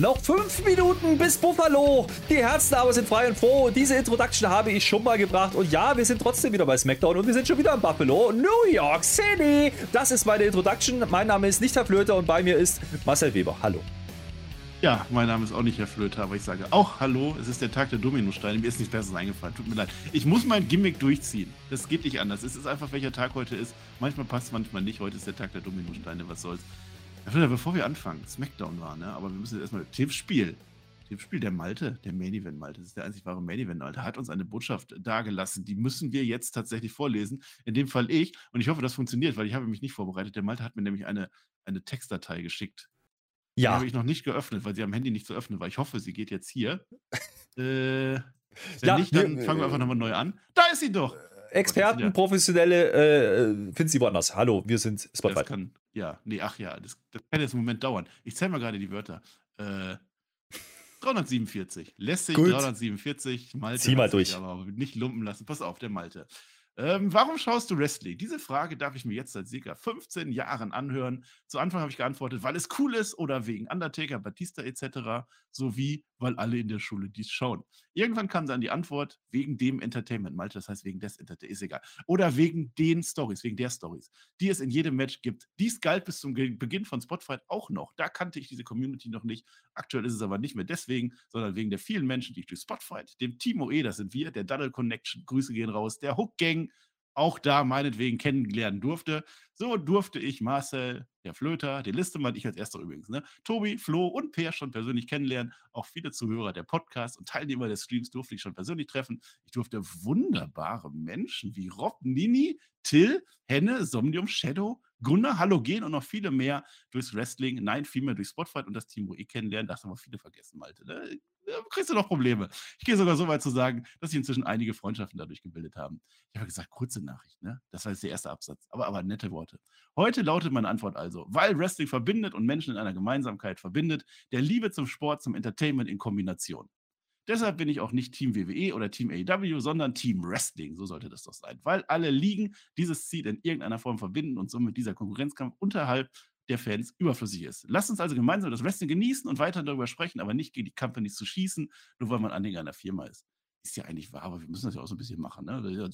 Noch fünf Minuten bis Buffalo. Die Herzen aber sind frei und froh. Diese Introduction habe ich schon mal gebracht. Und ja, wir sind trotzdem wieder bei SmackDown und wir sind schon wieder in Buffalo, New York City. Das ist meine Introduction. Mein Name ist nicht Herr Flöter und bei mir ist Marcel Weber. Hallo. Ja, mein Name ist auch nicht Herr Flöter, aber ich sage auch Hallo. Es ist der Tag der Dominosteine. Mir ist nichts Besseres eingefallen. Tut mir leid. Ich muss mein Gimmick durchziehen. Das geht nicht anders. Es ist einfach, welcher Tag heute ist. Manchmal passt, manchmal nicht. Heute ist der Tag der Dominosteine. Was soll's. Bevor wir anfangen, Smackdown war, ne? Aber wir müssen jetzt erstmal Tippspiel. Tippspiel der Malte, der Main Event Malte, das ist der einzig wahre Main Event Malte, hat uns eine Botschaft dargelassen. Die müssen wir jetzt tatsächlich vorlesen. In dem Fall ich. Und ich hoffe, das funktioniert, weil ich habe mich nicht vorbereitet. Der Malte hat mir nämlich eine, eine Textdatei geschickt. Ja. Die habe ich noch nicht geöffnet, weil sie am Handy nicht zu öffnen war. Ich hoffe, sie geht jetzt hier. äh, wenn ja, nicht, dann fangen wir einfach nochmal neu an. Da ist sie doch! Experten, Professionelle, äh, finden Sie woanders. Hallo, wir sind Spotify. Das kann, ja, nee, ach ja, das, das kann jetzt einen Moment dauern. Ich zähle mal gerade die Wörter. Äh, 347. Lässig Gut. 347. Malte. Zieh mal durch. Aber nicht lumpen lassen. Pass auf, der Malte. Ähm, warum schaust du Wrestling? Diese Frage darf ich mir jetzt seit circa 15 Jahren anhören. Zu Anfang habe ich geantwortet, weil es cool ist oder wegen Undertaker, Batista etc. sowie weil alle in der Schule dies schauen. Irgendwann kam dann die Antwort, wegen dem Entertainment, Malte, das heißt wegen des Entertainment, ist egal. Oder wegen den Stories, wegen der Stories, die es in jedem Match gibt. Dies galt bis zum Beginn von Spotfight auch noch. Da kannte ich diese Community noch nicht. Aktuell ist es aber nicht mehr deswegen, sondern wegen der vielen Menschen, die ich durch Spotfight, dem Timo E, das sind wir, der Duddle Connection, Grüße gehen raus, der Hook Gang, auch da meinetwegen kennenlernen durfte. So durfte ich Marcel, der Flöter, die Liste meinte ich als erster übrigens, ne? Tobi, Flo und Peer schon persönlich kennenlernen. Auch viele Zuhörer der Podcasts und Teilnehmer des Streams durfte ich schon persönlich treffen. Ich durfte wunderbare Menschen wie Rob, Nini, Till, Henne, Somnium, Shadow, Gunnar, Halogen und noch viele mehr durchs Wrestling, nein, vielmehr durch Spotfight und das Team, wo ich kennenlernen. Das haben wir viele vergessen, Malte. Ne? Kriegst du noch Probleme. Ich gehe sogar so weit zu sagen, dass sich inzwischen einige Freundschaften dadurch gebildet haben. Ich habe gesagt, kurze Nachricht, ne? Das war jetzt der erste Absatz, aber, aber nette Worte. Heute lautet meine Antwort also, weil Wrestling verbindet und Menschen in einer Gemeinsamkeit verbindet, der Liebe zum Sport, zum Entertainment in Kombination. Deshalb bin ich auch nicht Team WWE oder Team AEW, sondern Team Wrestling. So sollte das doch sein. Weil alle Ligen dieses Ziel in irgendeiner Form verbinden und somit dieser Konkurrenzkampf unterhalb der Fans überflüssig ist. Lasst uns also gemeinsam das Wrestling genießen und weiter darüber sprechen, aber nicht gegen die Companies zu schießen, nur weil man Anhänger einer Firma ist. Ist ja eigentlich wahr, aber wir müssen das ja auch so ein bisschen machen. Ne?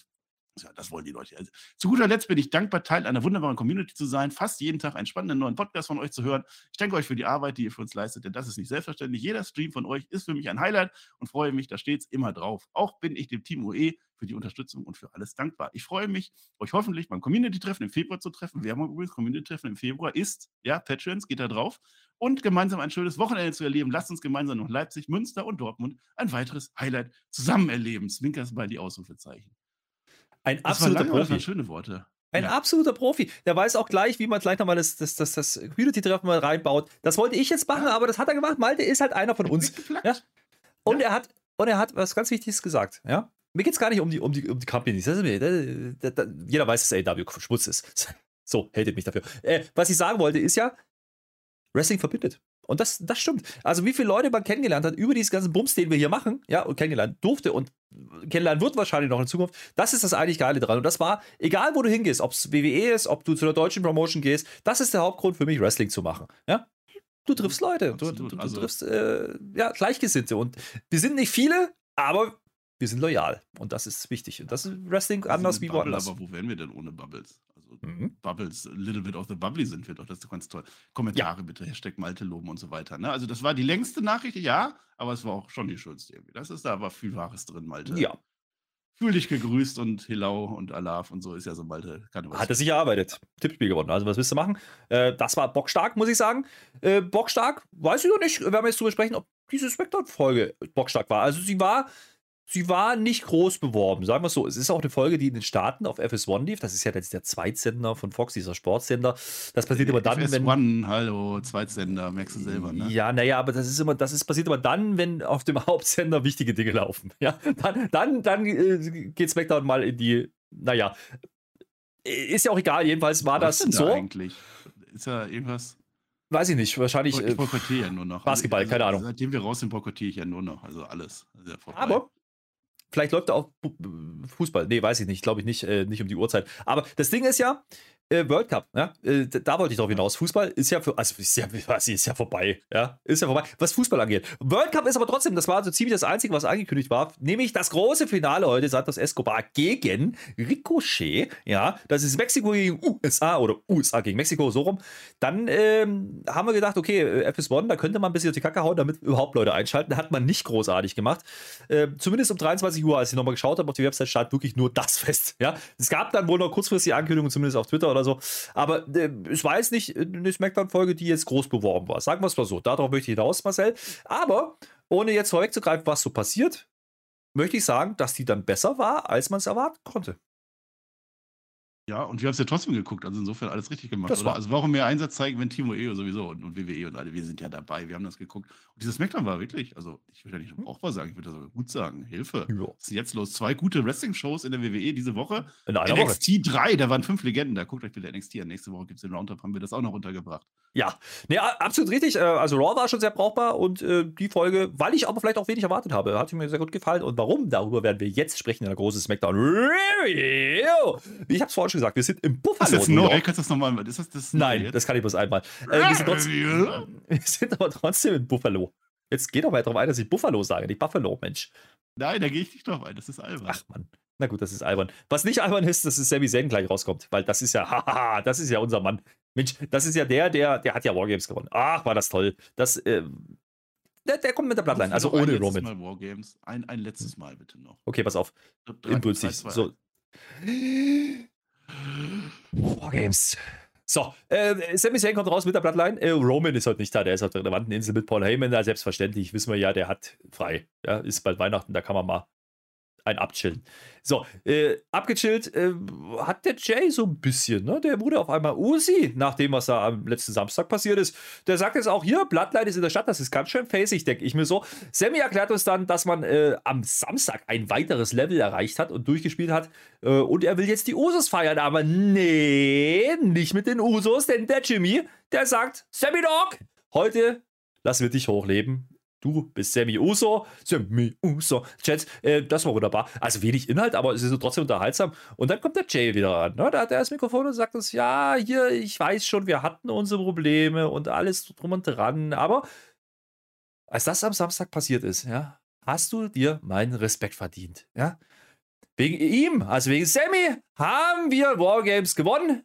Ja, das wollen die Leute. Also, zu guter Letzt bin ich dankbar, Teil einer wunderbaren Community zu sein, fast jeden Tag einen spannenden neuen Podcast von euch zu hören. Ich danke euch für die Arbeit, die ihr für uns leistet, denn das ist nicht selbstverständlich. Jeder Stream von euch ist für mich ein Highlight und freue mich da stets immer drauf. Auch bin ich dem Team UE für die Unterstützung und für alles dankbar. Ich freue mich, euch hoffentlich beim Community-Treffen im Februar zu treffen. Wir haben übrigens Community-Treffen im Februar ist, ja, Patrons, geht da drauf. Und gemeinsam ein schönes Wochenende zu erleben. Lasst uns gemeinsam noch Leipzig, Münster und Dortmund ein weiteres Highlight zusammen erleben. Zwinkers bei die Ausrufezeichen. Ein das absoluter lange, Profi. schöne Worte. Ein ja. absoluter Profi. Der weiß auch gleich, wie man gleich nochmal das, das, das, das Community-Treffen mal reinbaut. Das wollte ich jetzt machen, ja. aber das hat er gemacht. Malte ist halt einer von uns. Ja? Und er hat und er hat was ganz Wichtiges gesagt. Ja? Mir geht es gar nicht um die, um die, um die Companies. Das ist, das, das, jeder weiß, dass AW Schmutz ist. So, hält mich dafür. Äh, was ich sagen wollte, ist ja, Wrestling verbindet. Und das, das stimmt. Also, wie viele Leute man kennengelernt hat über diesen ganzen Bums, den wir hier machen, ja, und kennengelernt durfte und kennenlernen wird wahrscheinlich noch in Zukunft, das ist das eigentlich Geile dran. Und das war, egal wo du hingehst, ob es WWE ist, ob du zu der deutschen Promotion gehst, das ist der Hauptgrund für mich, Wrestling zu machen. Ja? Du triffst Leute, du, du, du, also, triffst äh, ja, Gleichgesinnte. Und wir sind nicht viele, aber wir sind loyal. Und das ist wichtig. Und das ist Wrestling anders wie woanders. Aber wo wären wir denn ohne Bubbles? Mhm. Bubbles, a little bit of the bubbly sind wir doch, das ist ganz toll. Kommentare ja. bitte, Hashtag Malte loben und so weiter. Ne? Also das war die längste Nachricht, ja, aber es war auch schon die schönste irgendwie. Das ist, da war viel Wahres drin, Malte. Ja. Fühl dich gegrüßt und Hilau und Alaf und so ist ja so Malte. Hat er sich erarbeitet. Tippspiel gewonnen. Also was willst du machen? Äh, das war bockstark, muss ich sagen. Äh, bockstark, weiß ich noch nicht, wir werden jetzt drüber sprechen, ob diese Spectre-Folge bockstark war. Also sie war sie war nicht groß beworben, sagen wir es so. Es ist auch eine Folge, die in den Staaten auf FS1 lief. Das ist ja jetzt der Zweitsender von Fox, dieser Sportsender. Das passiert immer dann, FS1, wenn. FS1, hallo, Zweitsender, merkst du selber, ne? Ja, naja, aber das ist immer, das ist passiert immer dann, wenn auf dem Hauptsender wichtige Dinge laufen. Ja, dann, dann, dann äh, geht SmackDown mal in die, naja, ist ja auch egal, jedenfalls war Was das so. Da eigentlich? Ist ja irgendwas. Weiß ich nicht, wahrscheinlich. Ich boykottiere ja nur noch. Also Basketball, also, keine Ahnung. Seitdem wir raus sind, boykottiere ich ja nur noch. Also alles. Also ja Aber vielleicht läuft da auch Fußball. Nee, weiß ich nicht. Glaube ich nicht, äh, nicht um die Uhrzeit. Aber das Ding ist ja, äh, World Cup, ja? Äh, da wollte ich drauf hinaus. Fußball ist ja für, also ist ja, ist ja vorbei, ja, ist ja vorbei. Was Fußball angeht. World Cup ist aber trotdem, das war so ziemlich das Einzige, was angekündigt war, nämlich das große Finale heute, Santos Escobar gegen Ricochet, ja, das ist Mexiko gegen USA oder USA gegen Mexiko, so rum. Dann ähm, haben wir gedacht, okay, äh, FS1, da könnte man ein bisschen auf die Kacke hauen, damit überhaupt Leute einschalten. Hat man nicht großartig gemacht. Äh, zumindest um 23 Uhr, als ich nochmal geschaut habe auf die Website, stand wirklich nur das fest, ja. Es gab dann wohl noch kurzfristig Ankündigungen, zumindest auf Twitter oder so. Aber äh, war jetzt nicht eine Smackdown-Folge, die jetzt groß beworben war. Sagen wir es mal so. Darauf möchte ich hinaus, Marcel. Aber ohne jetzt vorwegzugreifen, was so passiert, möchte ich sagen, dass die dann besser war, als man es erwarten konnte. Ja, und wir haben es ja trotzdem geguckt, also insofern alles richtig gemacht. Das war- Also warum mehr Einsatz zeigen, wenn Timo EO sowieso und, und WWE und alle, wir sind ja dabei, wir haben das geguckt. Und dieses Smackdown war wirklich, also ich würde ja nicht brauchbar sagen, ich würde sogar gut sagen, Hilfe. Ja. Was ist jetzt los? Zwei gute Wrestling-Shows in der WWE diese Woche. In einer Woche. NXT 3, da waren fünf Legenden, da guckt euch bitte NXT an. Nächste Woche gibt es den Roundup, haben wir das auch noch untergebracht. Ja, nee, absolut richtig. Äh, Also Raw war schon sehr brauchbar und äh, die Folge, weil ich aber vielleicht auch wenig erwartet habe, hat mir sehr gut gefallen. Und warum? Darüber werden wir jetzt sprechen in der großen Smackdown. Ich habe es vorhin schon gesagt, wir sind im Buffalo. Ist das New? York. Kannst du das nochmal? Ist das, das Nein, neu das kann ich bloß einmal. Äh, wir, sind trotzdem, Review? wir sind aber trotzdem in Buffalo. Jetzt geht doch mal darauf ein, dass ich Buffalo sage, nicht Buffalo, Mensch. Nein, da gehe ich nicht drauf ein, das ist albern. Ach Mann. Na gut, das ist albern. Was nicht albern ist, dass es Sami Zayn gleich rauskommt, weil das ist ja, haha, das ist ja unser Mann. Mensch, das ist ja der, der, der hat ja Wargames gewonnen. Ach, war das toll. Das, ähm, der, der kommt mit der Bloodline, also ein ohne letztes Roman. Mal Wargames. Ein, ein letztes Mal bitte noch. Okay, pass auf. Drei, zwei, So. Wargames. So, äh, Sami Zayn kommt raus mit der Bloodline. Äh, Roman ist heute nicht da, der ist auf der relevanten Insel mit Paul Heyman da. Selbstverständlich wissen wir ja, der hat frei. Ja, ist bald Weihnachten, da kann man mal ein abchillen. So, äh, abgechillt äh, hat der Jay so ein bisschen, ne? Der wurde auf einmal Usi, nach dem, was da am letzten Samstag passiert ist. Der sagt jetzt auch hier, Bloodline ist in der Stadt, das ist ganz schön facig, denke ich mir so. Sammy erklärt uns dann, dass man äh, am Samstag ein weiteres Level erreicht hat und durchgespielt hat. Äh, und er will jetzt die Usos feiern, aber nee, nicht mit den Usos, denn der Jimmy, der sagt, Sammy Dog, heute lassen wir dich hochleben. Du bist Sammy Uso. Sammy Uso. Chat, äh, das war wunderbar. Also wenig Inhalt, aber es ist trotzdem unterhaltsam. Und dann kommt der Jay wieder ran. Ne? Da hat er das Mikrofon und sagt uns, ja, hier, ich weiß schon, wir hatten unsere Probleme und alles drum und dran. Aber als das am Samstag passiert ist, ja, hast du dir meinen Respekt verdient. Ja? Wegen ihm, also wegen Sammy, haben wir Wargames gewonnen.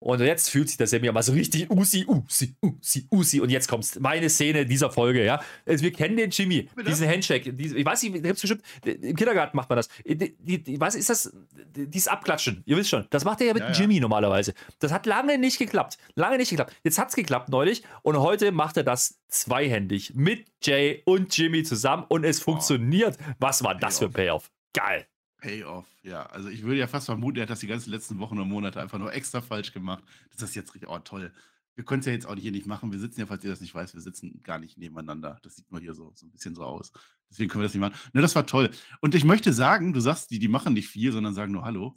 Und jetzt fühlt sich der Sammy mal so richtig Usi, Usi, Usi, Usi. Und jetzt kommt meine Szene dieser Folge, ja. Also wir kennen den Jimmy, Bitte? diesen Handshake. Diese, ich weiß nicht, da gibt's bestimmt, im Kindergarten macht man das. Die, die, die, was ist das? Dieses Abklatschen. Ihr wisst schon. Das macht er ja mit Ja, dem ja. Jimmy normalerweise. Das hat lange nicht geklappt. Lange nicht geklappt. Jetzt hat's geklappt neulich. Und heute macht er das zweihändig mit Jay und Jimmy zusammen. Und es funktioniert. Was war das für ein Payoff? Geil. Payoff, ja. Also ich würde ja fast vermuten, er hat das die ganzen letzten Wochen und Monate einfach nur extra falsch gemacht. Das ist jetzt richtig, oh toll. Wir können es ja jetzt auch hier nicht machen. Wir sitzen ja, falls ihr das nicht weiß, wir sitzen gar nicht nebeneinander. Das sieht nur hier so, so ein bisschen so aus. Deswegen können wir das nicht machen. Ne, das war toll. Und ich möchte sagen, du sagst, die, die machen nicht viel, sondern sagen nur Hallo.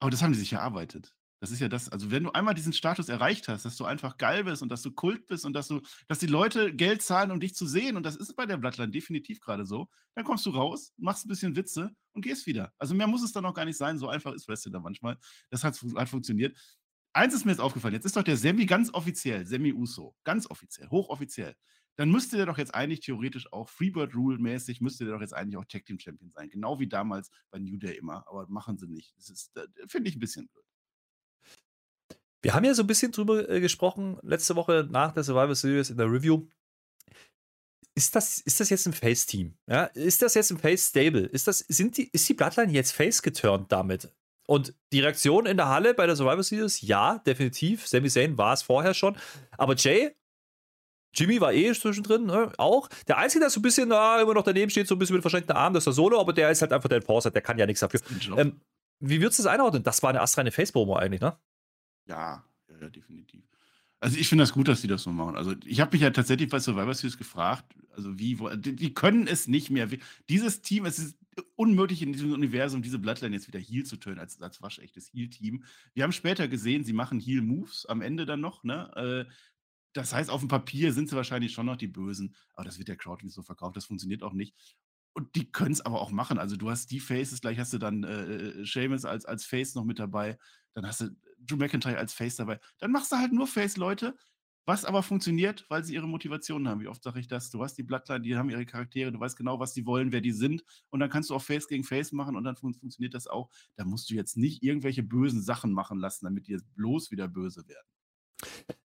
Aber das haben die sich erarbeitet. Das ist ja das, also wenn du einmal diesen Status erreicht hast, dass du einfach geil bist und dass du Kult bist und dass du, dass die Leute Geld zahlen, um dich zu sehen, und das ist bei der Bloodline definitiv gerade so, dann kommst du raus, machst ein bisschen Witze und gehst wieder. Also mehr muss es dann auch gar nicht sein, so einfach ist Wrestling da manchmal. Das hat, hat funktioniert. Eins ist mir jetzt aufgefallen, jetzt ist doch der Semi ganz offiziell, Semi Uso, ganz offiziell, hochoffiziell. Dann müsste der doch jetzt eigentlich theoretisch auch Freebird Rule mäßig, müsste der doch jetzt eigentlich auch Tag Team Champion sein. Genau wie damals bei New Day immer. Aber machen sie nicht. Das ist, äh, finde ich ein bisschen blöd. Wir haben ja so ein bisschen drüber äh, gesprochen, letzte Woche nach der Survivor Series in der Review. Ist das, ist das jetzt ein Face-Team? Ja? Ist das jetzt ein Face-Stable? Ist, das, sind die, ist die Bloodline jetzt Face-geturnt damit? Und die Reaktion in der Halle bei der Survivor Series, ja, definitiv. Sami Zayn war es vorher schon. Aber Jay, Jimmy war eh zwischendrin, ne? auch. Der Einzige, der so ein bisschen da immer noch daneben steht, so ein bisschen mit verschränkten Armen, das ist der Solo, aber der ist halt einfach der Enforcer, der kann ja nichts dafür. Ähm, wie würdest du das einordnen? Das war eine astreine Face-Promo eigentlich, ne? Ja, ja, ja, definitiv. Also ich finde das gut, dass die das so machen. Also ich habe mich ja tatsächlich bei Survivor Series gefragt, also wie, wo, die, die können es nicht mehr. Dieses Team, es ist unmöglich in diesem Universum, diese Bloodline jetzt wieder Heal zu tönen, als, als waschechtes Heal-Team. Wir haben später gesehen, sie machen Heal-Moves am Ende dann noch, ne? Äh, das heißt, auf dem Papier sind sie wahrscheinlich schon noch die Bösen, aber das wird der Crowd nicht so verkauft, das funktioniert auch nicht. Und die können es aber auch machen. Also du hast die Faces, gleich hast du dann äh, Seamus als, als Face noch mit dabei, dann hast du Drew McIntyre als Face dabei. Dann machst du halt nur Face-Leute, was aber funktioniert, weil sie ihre Motivationen haben. Wie oft sage ich das? Du hast die Bloodline, die haben ihre Charaktere, du weißt genau, was sie wollen, wer die sind. Und dann kannst du auch Face gegen Face machen und dann fun funktioniert das auch. Da musst du jetzt nicht irgendwelche bösen Sachen machen lassen, damit die jetzt bloß wieder böse werden.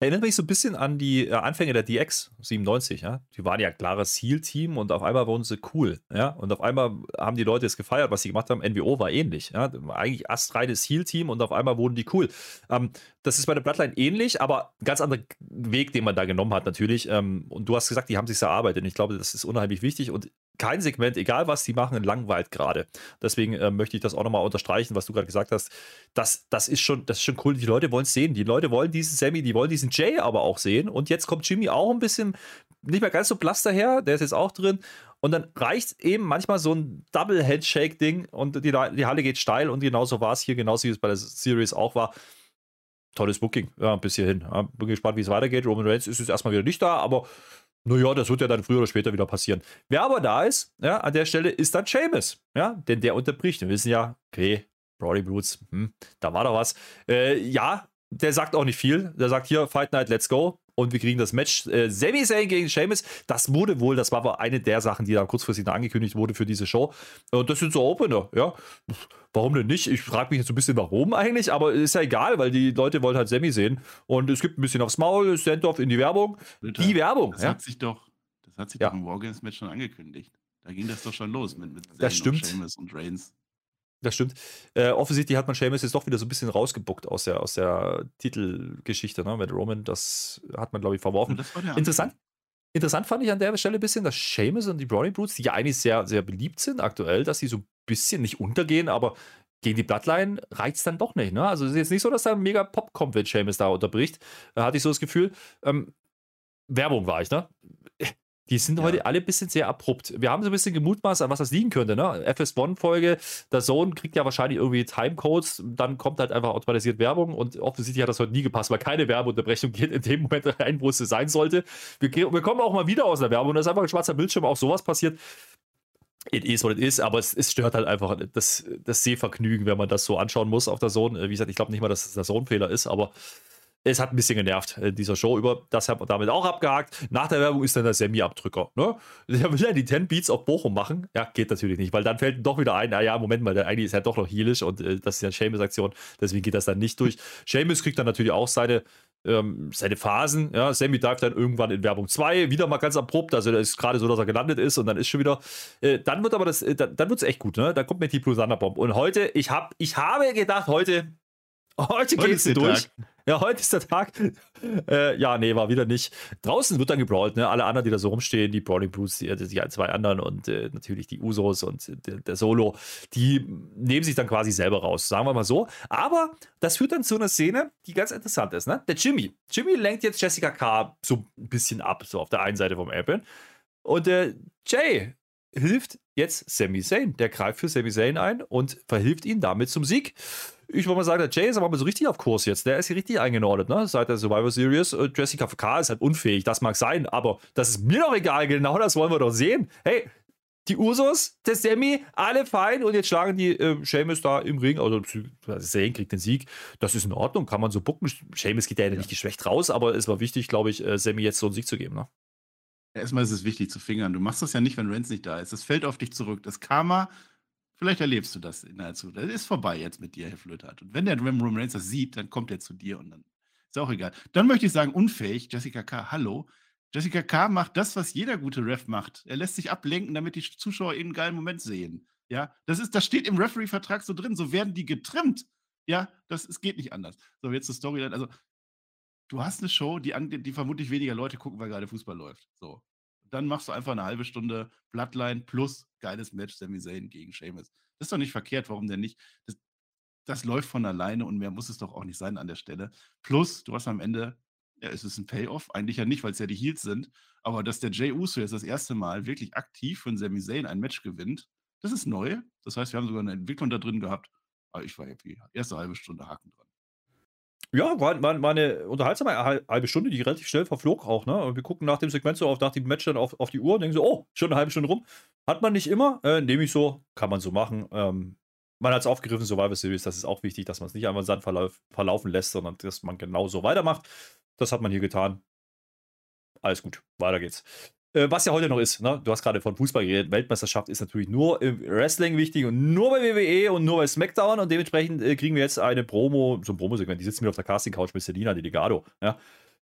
Erinnert mich so ein bisschen an die äh, Anfänge der DX 97, ja. Die waren ja klares Zielteam und auf einmal wurden sie cool, ja. Und auf einmal haben die Leute es gefeiert, was sie gemacht haben. NWO war ähnlich, ja. Eigentlich astreines Zielteam und auf einmal wurden die cool. Ähm, das ist bei der Bloodline ähnlich, aber ein ganz anderer Weg, den man da genommen hat, natürlich. Ähm, und du hast gesagt, die haben sich erarbeitet. Und ich glaube, das ist unheimlich wichtig. Und kein Segment, egal was die machen, langweilt gerade. Deswegen äh, möchte ich das auch nochmal unterstreichen, was du gerade gesagt hast. Das, das, ist schon, das ist schon cool. Die Leute wollen es sehen. Die Leute wollen diesen Sammy, die wollen diesen Jay aber auch sehen. Und jetzt kommt Jimmy auch ein bisschen, nicht mehr ganz so blass daher. Der ist jetzt auch drin. Und dann reicht eben manchmal so ein Double-Handshake-Ding und die, die Halle geht steil. Und genauso war es hier, genauso wie es bei der Series auch war tolles Booking, ja, bis hierhin. Ja, bin gespannt, wie es weitergeht. Roman Reigns ist jetzt erstmal wieder nicht da, aber naja, das wird ja dann früher oder später wieder passieren. Wer aber da ist, ja, an der Stelle ist dann Seamus, ja, denn der unterbricht. Wir wissen ja, okay, Brody Brutes, hm, da war doch was. Äh, ja, der sagt auch nicht viel. Der sagt hier, Fight Night, let's go und wir kriegen das Match äh, Sami Zayn gegen Sheamus. Das wurde wohl, das war aber eine der Sachen, die da kurzfristig noch angekündigt wurde für diese Show. Und das sind so Opener, ja. Warum denn nicht? Ich frage mich jetzt so ein bisschen, warum eigentlich, aber ist ja egal, weil die Leute wollen halt Sammy sehen. Und es gibt ein bisschen aufs Maul, Send-off in die Werbung. Bitte. Die Werbung. Das ja. hat sich doch, das hat sich Ja. doch im Wargames-Match schon angekündigt. Da ging das doch schon los mit, mit Das Zayn und. Sheamus und Reigns. Das stimmt. Äh, offensichtlich hat man Sheamus jetzt doch wieder so ein bisschen rausgebuckt aus der, aus der Titelgeschichte ne, mit Roman. Das hat man, glaube ich, verworfen. Interessant. Interessant fand ich an der Stelle ein bisschen, dass Seamus und die Brownie Brutes, die ja eigentlich sehr, sehr beliebt sind aktuell, dass sie so ein bisschen nicht untergehen, aber gegen die Bloodline reizt dann doch nicht. Ne? Also es ist jetzt nicht so, dass da ein mega Pop kommt, wenn Seamus da unterbricht. Da hatte ich so das Gefühl. Ähm, Werbung war ich, ne? Die sind Ja. heute alle ein bisschen sehr abrupt. Wir haben so ein bisschen gemutmaßt, an was das liegen könnte. Ne? FS1-Folge, der Sohn kriegt ja wahrscheinlich irgendwie Timecodes, dann kommt halt einfach automatisiert Werbung und offensichtlich hat das heute nie gepasst, weil keine Werbeunterbrechung geht in dem Moment rein, wo es sein sollte. Wir, wir kommen auch mal wieder aus der Werbung und da ist einfach ein schwarzer Bildschirm, auch sowas passiert. It is what it is, aber es, es stört halt einfach das, das Sehvergnügen, wenn man das so anschauen muss auf der Zone. Wie gesagt, ich glaube nicht mal, dass es der Zone-Fehler ist, aber es hat ein bisschen genervt in dieser Show über. Das haben wir damit auch abgehakt. Nach der Werbung ist dann der Semi-Abdrücker. Ne? Der will ja die 10 Beats auf Bochum machen. Ja, geht natürlich nicht, weil dann fällt doch wieder ein, naja, Moment mal, der eigentlich ist ja doch noch heelisch und äh, das ist ja eine Seamus-Aktion, deswegen geht das dann nicht durch. Seamus kriegt dann natürlich auch seine, ähm, seine Phasen. Ja, Sammy dive dann irgendwann in Werbung 2, wieder mal ganz abrupt, also das ist gerade so, dass er gelandet ist und dann ist schon wieder, äh, dann wird aber das, äh, dann, dann wird es echt gut, ne? Dann kommt mir die Thunder Bomb. Und heute, ich, hab, ich habe gedacht, heute, heute Heute geht's der durch. Tag. Ja, heute ist der Tag. Äh, ja, nee, war wieder nicht. Draußen wird dann gebrawlt, ne? Alle anderen, die da so rumstehen, die Brownie Brutes, die, die zwei anderen und äh, natürlich die Usos und der, der Solo, die nehmen sich dann quasi selber raus, sagen wir mal so. Aber das führt dann zu einer Szene, die ganz interessant ist, ne? Der Jimmy. Jimmy lenkt jetzt Jessica K. so ein bisschen ab, so auf der einen Seite vom Apple. Und der Jay hilft jetzt Sami Zayn. Der greift für Sami Zayn ein und verhilft ihm damit zum Sieg. Ich würde mal sagen, der Jay ist aber mal so richtig auf Kurs jetzt. Der ist hier richtig eingenordet, ne? Seit der Survivor Series. Äh, Jessica K. ist halt unfähig, das mag sein, aber das ist mir doch egal. Genau das wollen wir doch sehen. Hey, die Usos, der Sammy, alle fein und jetzt schlagen die äh, Seamus da im Ring. Also Zayn kriegt den Sieg. Das ist in Ordnung, kann man so bucken. Seamus geht ja, nicht geschwächt raus, aber es war wichtig, glaube ich, äh, Sammy jetzt so einen Sieg zu geben. Ne? Erstmal ist es wichtig zu fingern. Du machst das ja nicht, wenn Reigns nicht da ist. Das fällt auf dich zurück. Das Karma, vielleicht erlebst du das in der Zukunft. Das ist vorbei jetzt mit dir, Herr Flötert. Und wenn der Roman Reigns das sieht, dann kommt er zu dir und dann ist auch egal. Dann möchte ich sagen, unfähig, Jessica K., hallo. Jessica K. macht das, was jeder gute Ref macht. Er lässt sich ablenken, damit die Zuschauer ihn einen geilen Moment sehen. Ja, das ist, das steht im Referee-Vertrag so drin. So werden die getrimmt. Ja, das es geht nicht anders. So, jetzt die Storyline. Also, du hast eine Show, die, die vermutlich weniger Leute gucken, weil gerade Fußball läuft. So. Dann machst du einfach eine halbe Stunde Bloodline plus geiles Match Sami Zayn gegen Sheamus. Das ist doch nicht verkehrt, warum denn nicht? Das, das läuft von alleine und mehr muss es doch auch nicht sein an der Stelle. Plus, du hast am Ende, ja, ist es ein Payoff? Eigentlich ja nicht, weil es ja die Heels sind, aber dass der Jay Uso jetzt das erste Mal wirklich aktiv von Sami Zayn ein Match gewinnt, Das ist neu. Das heißt, wir haben sogar eine Entwicklung da drin gehabt. Aber ich war happy. Erste halbe Stunde Haken dran. Ja, war, war, war eine unterhaltsame halbe Stunde, die relativ schnell verflog auch. Ne? Und wir gucken nach dem Segment so auf, nach dem Match dann auf, auf die Uhr und denken so, oh, schon eine halbe Stunde rum. Hat man nicht immer, äh, nehme ich so, kann man so machen. Ähm, man hat es aufgegriffen, Survivor Series, das ist auch wichtig, dass man es nicht einfach Sand verlauf, verlaufen lässt, sondern dass man genau so weitermacht. Das hat man hier getan. Alles gut, weiter geht's. Äh, was ja heute noch ist, ne? du hast gerade von Fußball geredet, Weltmeisterschaft ist natürlich nur im Wrestling wichtig und nur bei WWE und nur bei SmackDown und dementsprechend äh, kriegen wir jetzt eine Promo, so ein Promo-Segment, die sitzen wieder auf der Casting-Couch mit Selina Delegado, ja?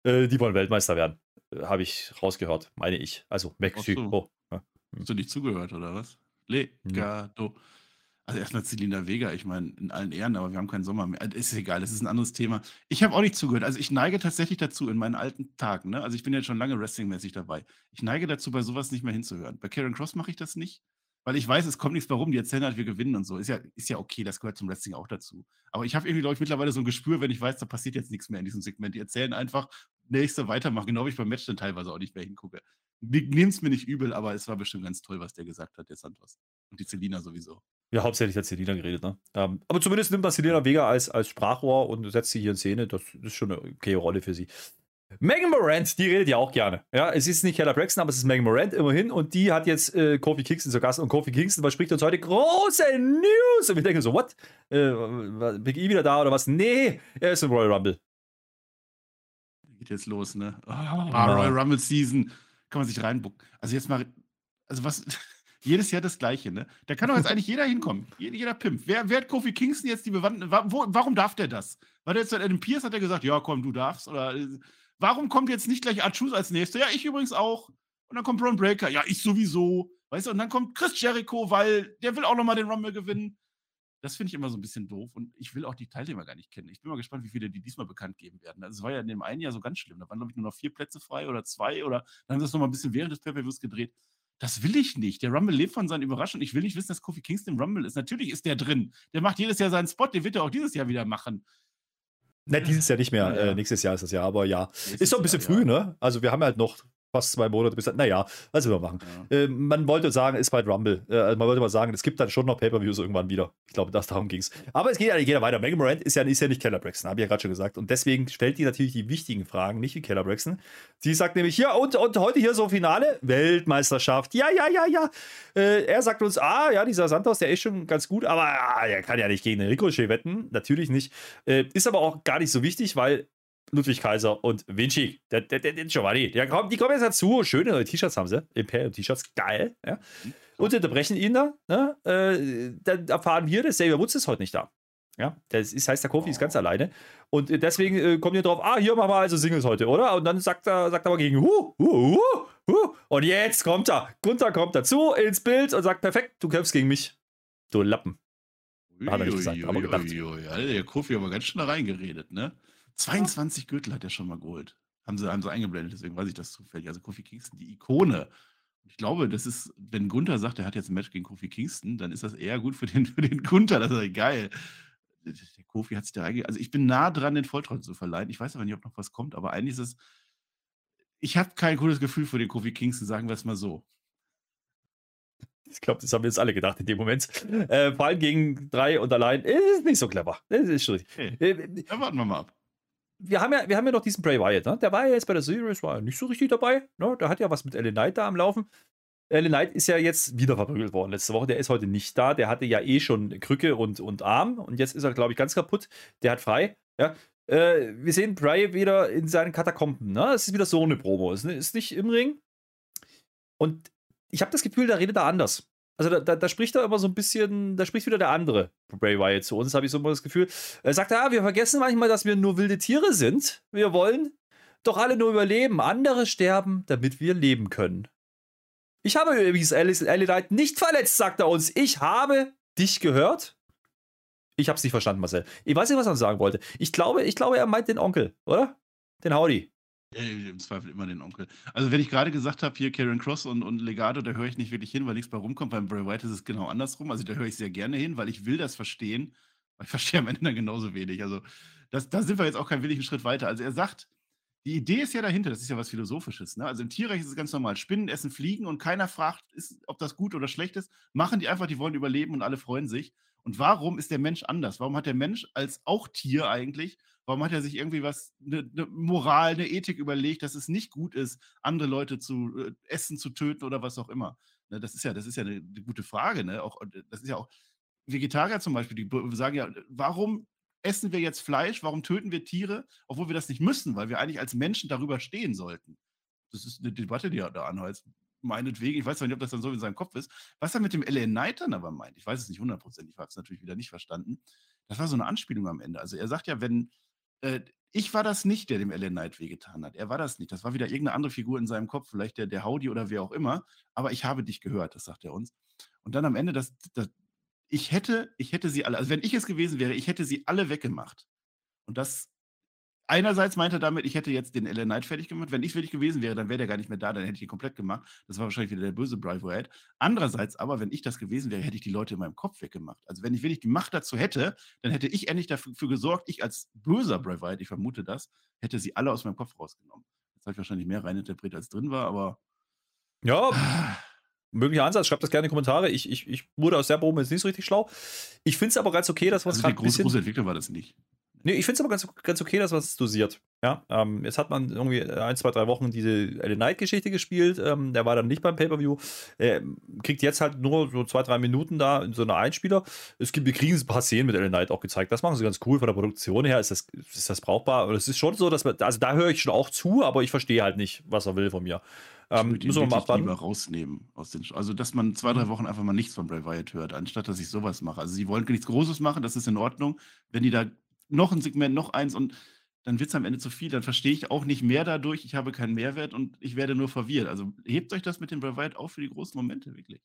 Äh, die wollen Weltmeister werden, äh, habe ich rausgehört, meine ich. Also Mexiko. So. Ja. Hast du nicht zugehört, oder was? Legado. Hm. Also erstmal Celina Vega, ich meine, in allen Ehren, aber wir haben keinen Sommer mehr. Also ist egal, das ist ein anderes Thema. Ich habe auch nicht zugehört. Also ich neige tatsächlich dazu in meinen alten Tagen, ne? Also ich bin jetzt schon lange wrestlingmäßig dabei. Ich neige dazu, bei sowas nicht mehr hinzuhören. Bei Karen Cross mache ich das nicht, weil ich weiß, es kommt nichts warum. Die erzählen halt, wir gewinnen und so. Ist ja, ist ja okay, das gehört zum Wrestling auch dazu. Aber ich habe irgendwie, glaube ich, mittlerweile so ein Gespür, wenn ich weiß, da passiert jetzt nichts mehr in diesem Segment. Die erzählen einfach, nächste weitermachen, genau wie ich beim Match dann teilweise auch nicht mehr hingucke. Nehmt es mir nicht übel, aber es war bestimmt ganz toll, was der gesagt hat, der Santos. Und die Celina sowieso. Ja, hauptsächlich hat Selina geredet, ne? Ähm, aber zumindest nimmt man Selina Vega als, als Sprachrohr und setzt sie hier in Szene. Das ist schon eine okay Rolle für sie. Megan Morant, die redet ja auch gerne. Ja, es ist nicht Keller Braxton, aber es ist Megan Morant immerhin. Und die hat jetzt äh, Kofi Kingston zu Gast. Und Kofi Kingston verspricht uns heute große News. Und wir denken so, what? Äh, Big E wieder da oder was? Nee, er ist im Royal Rumble. Geht jetzt los, ne? Oh, Royal Rumble Season. Kann man sich reinbucken. Also jetzt mal, also was, jedes Jahr das Gleiche, ne? Da kann doch jetzt eigentlich jeder hinkommen. Jeder, Pimp. Wer, wer hat Kofi Kingston jetzt die Bewandten? Wo, warum darf der das? Der jetzt Adam Pierce, hat er gesagt, ja, komm, du darfst? Oder äh, warum kommt jetzt nicht gleich Archus als nächster? Ja, ich übrigens auch. Und dann kommt Braun Breaker. Ja, ich sowieso. Weißt du, und dann kommt Chris Jericho, weil der will auch nochmal den Rumble gewinnen. Das finde ich immer so ein bisschen doof und ich will auch die Teilnehmer gar nicht kennen. Ich bin mal gespannt, wie viele die diesmal bekannt geben werden. Also es war ja in dem einen Jahr so ganz schlimm. Da waren, glaube ich, nur noch vier Plätze frei oder zwei oder dann haben sie das nochmal ein bisschen während des Pay-Per-Views gedreht. Das will ich nicht. Der Rumble lebt von seinen Überraschungen. Ich will nicht wissen, dass Kofi Kingston im Rumble ist. Natürlich ist der drin. Der macht jedes Jahr seinen Spot. Den wird er auch dieses Jahr wieder machen. Ne, dieses Jahr nicht mehr. Ja, ja. Äh, nächstes Jahr ist das Jahr, aber ja. Nächstes ist doch ein bisschen Jahr, früh, ja. ne? Also wir haben halt noch fast zwei Monate bis. Naja, was wir machen. Ja. Äh, man wollte sagen, ist bald Rumble. Äh, also man wollte mal sagen, es gibt dann schon noch Pay-Per-Views irgendwann wieder. Ich glaube, das darum ging es. Aber es geht ja nicht jeder weiter. Megan Morant ist ja, ist ja nicht Keller Braxton, habe ich ja gerade schon gesagt. Und deswegen stellt die natürlich die wichtigen Fragen, nicht wie Keller Braxton. Sie sagt nämlich, ja, und, und heute hier so Finale, Weltmeisterschaft. Ja, ja, ja, ja. Äh, er sagt uns, ah, ja, dieser Santos, der ist schon ganz gut, aber ah, er kann ja nicht gegen den Ricochet wetten. Natürlich nicht. Äh, ist aber auch gar nicht so wichtig, weil Ludwig Kaiser und Vinci. Der, der, der, der Giovanni. Der kommt, die kommen jetzt dazu. Schöne neue T-Shirts haben sie. Imperium-T-Shirts. Geil. Ja. Und unterbrechen ihn da. Ne? Äh, dann erfahren wir, dass Xavier Woods ist heute nicht da. Ja, das ist, heißt, der Kofi ist ganz alleine. Und deswegen äh, kommt ihr drauf, ah, hier machen wir also Singles heute, oder? Und dann sagt er, sagt er aber gegen, huh, huh, huh, huh. Und jetzt kommt er. Gunther kommt dazu ins Bild und sagt, perfekt, du kämpfst gegen mich. Du Lappen. Hat er nicht gesagt, aber gedacht. der Kofi hat aber ganz schnell reingeredet, ne? 22 Gürtel hat er schon mal geholt. Haben sie, haben sie eingeblendet, deswegen weiß ich das zufällig. Also Kofi Kingston, die Ikone. Ich glaube, das ist, wenn Gunther sagt, er hat jetzt ein Match gegen Kofi Kingston, dann ist das eher gut für den, für den Gunther. Das ist geil. Der Kofi hat sich da reinge... Also ich bin nah dran, den Volltrottel zu verleihen. Ich weiß aber nicht, ob noch was kommt, aber eigentlich ist es. Ich habe kein gutes Gefühl für den Kofi Kingston, sagen wir es mal so. Ich glaube, das haben wir jetzt alle gedacht in dem Moment. Äh, vor allem gegen drei und allein ist nicht so clever. Das ist schwierig. Okay. Äh, ja, warten wir mal ab wir haben ja, wir haben ja noch diesen Bray Wyatt, ne? Der war ja jetzt bei der Series, war nicht so richtig dabei. Ne? Der hat ja was mit Ellen Knight da am Laufen. Ellen Knight ist ja jetzt wieder verprügelt worden letzte Woche. Der ist heute nicht da. Der hatte ja eh schon Krücke und, und Arm. Und jetzt ist er, glaube ich, ganz kaputt. Der hat frei. Ja. Äh, wir sehen Bray wieder in seinen Katakomben. Ne? Es ist wieder so eine Promo. Es ist nicht im Ring. Und ich habe das Gefühl, da redet er anders. Also da, da, da, spricht er immer so ein bisschen, da spricht wieder der andere Bray Wyatt zu uns, habe ich so immer das Gefühl. Er sagt, ja, wir vergessen manchmal, dass wir nur wilde Tiere sind. Wir wollen doch alle nur überleben. Andere sterben, damit wir leben können. Ich habe übrigens Alice Knight nicht verletzt, sagt er uns. Ich habe dich gehört. Ich habe es nicht verstanden, Marcel. Ich weiß nicht, was er sagen wollte. Ich glaube, ich glaube, er meint den Onkel, oder? Den Howdy. Im Zweifel immer den Onkel. Also, wenn ich gerade gesagt habe, hier Karen Cross und, und Legato, da höre ich nicht wirklich hin, weil nichts bei rumkommt. Beim Bray White ist es genau andersrum. Also, da höre ich sehr gerne hin, weil ich will das verstehen. Ich verstehe am Ende dann genauso wenig. Also, das, da sind wir jetzt auch keinen willigen Schritt weiter. Also, er sagt, die Idee ist ja dahinter, das ist ja was Philosophisches. Ne? Also im Tierreich ist es ganz normal. Spinnen essen Fliegen und keiner fragt, ist, ob das gut oder schlecht ist. Machen die einfach, die wollen überleben und alle freuen sich. Und warum ist der Mensch anders? Warum hat der Mensch als auch Tier eigentlich, warum hat er sich irgendwie was, eine ne Moral, eine Ethik überlegt, dass es nicht gut ist, andere Leute zu äh, essen, zu töten oder was auch immer? Ne, das ist ja, das ist ja eine, eine gute Frage. Ne? Auch, das ist ja auch Vegetarier zum Beispiel, die sagen ja, warum essen wir jetzt Fleisch? Warum töten wir Tiere, obwohl wir das nicht müssen, weil wir eigentlich als Menschen darüber stehen sollten? Das ist eine Debatte, die er da anheizt. Meinetwegen, ich weiß nicht, ob das dann so in seinem Kopf ist. Was er mit dem LA Knight dann aber meint, ich weiß es nicht hundertprozentig, ich habe es natürlich wieder nicht verstanden. Das war so eine Anspielung am Ende. Also er sagt ja, wenn, äh, ich war das nicht, der dem LA Knight wehgetan hat. Er war das nicht. Das war wieder irgendeine andere Figur in seinem Kopf, vielleicht der, der Howdy oder wer auch immer. Aber ich habe dich gehört, das sagt er uns. Und dann am Ende, das, das, ich hätte, ich hätte sie alle, also wenn ich es gewesen wäre, ich hätte sie alle weggemacht. Und das einerseits meinte er damit, ich hätte jetzt den Ellen Knight fertig gemacht. Wenn ich fertig gewesen wäre, dann wäre der gar nicht mehr da, dann hätte ich ihn komplett gemacht. Das war wahrscheinlich wieder der böse Bravo Head. Andererseits aber, wenn ich das gewesen wäre, hätte ich die Leute in meinem Kopf weggemacht. Also wenn ich wirklich die Macht dazu hätte, dann hätte ich endlich dafür gesorgt, ich als böser Bravo Head, ich vermute das, hätte sie alle aus meinem Kopf rausgenommen. Jetzt habe ich wahrscheinlich mehr reininterpretiert, als drin war, aber. Ja. möglicher Ansatz. Schreibt das gerne in die Kommentare. Ich, ich, ich wurde aus der Probe jetzt nicht so richtig schlau. Ich finde es aber ganz okay, dass was also die große, große Entwicklung war das nicht. Nee, ich finde es aber ganz, ganz okay, dass was dosiert. Ja, ähm, jetzt hat man irgendwie ein, zwei, drei Wochen diese Ellen Knight-Geschichte gespielt. Ähm, der war dann nicht beim Pay-Per-View. Er kriegt jetzt halt nur so zwei, drei Minuten da in so einer Einspieler. Es gibt, wir kriegen ein paar Szenen mit Ellen Knight auch gezeigt. Das machen sie ganz cool von der Produktion her. Ist das, ist das brauchbar? Und es ist schon so, dass man, also da höre ich schon auch zu, aber ich verstehe halt nicht, was er will von mir. Ähm, müssen wir mal abwarten. lieber rausnehmen aus den, also dass man zwei, drei mhm. Wochen einfach mal nichts von Bray Wyatt hört, anstatt dass ich sowas mache. Also sie wollen nichts Großes machen, das ist in Ordnung. Wenn die da noch ein Segment, noch eins und dann wird es am Ende zu viel, dann verstehe ich auch nicht mehr dadurch, ich habe keinen Mehrwert und ich werde nur verwirrt. Also hebt euch das mit dem Bray Wyatt auf für die großen Momente, wirklich.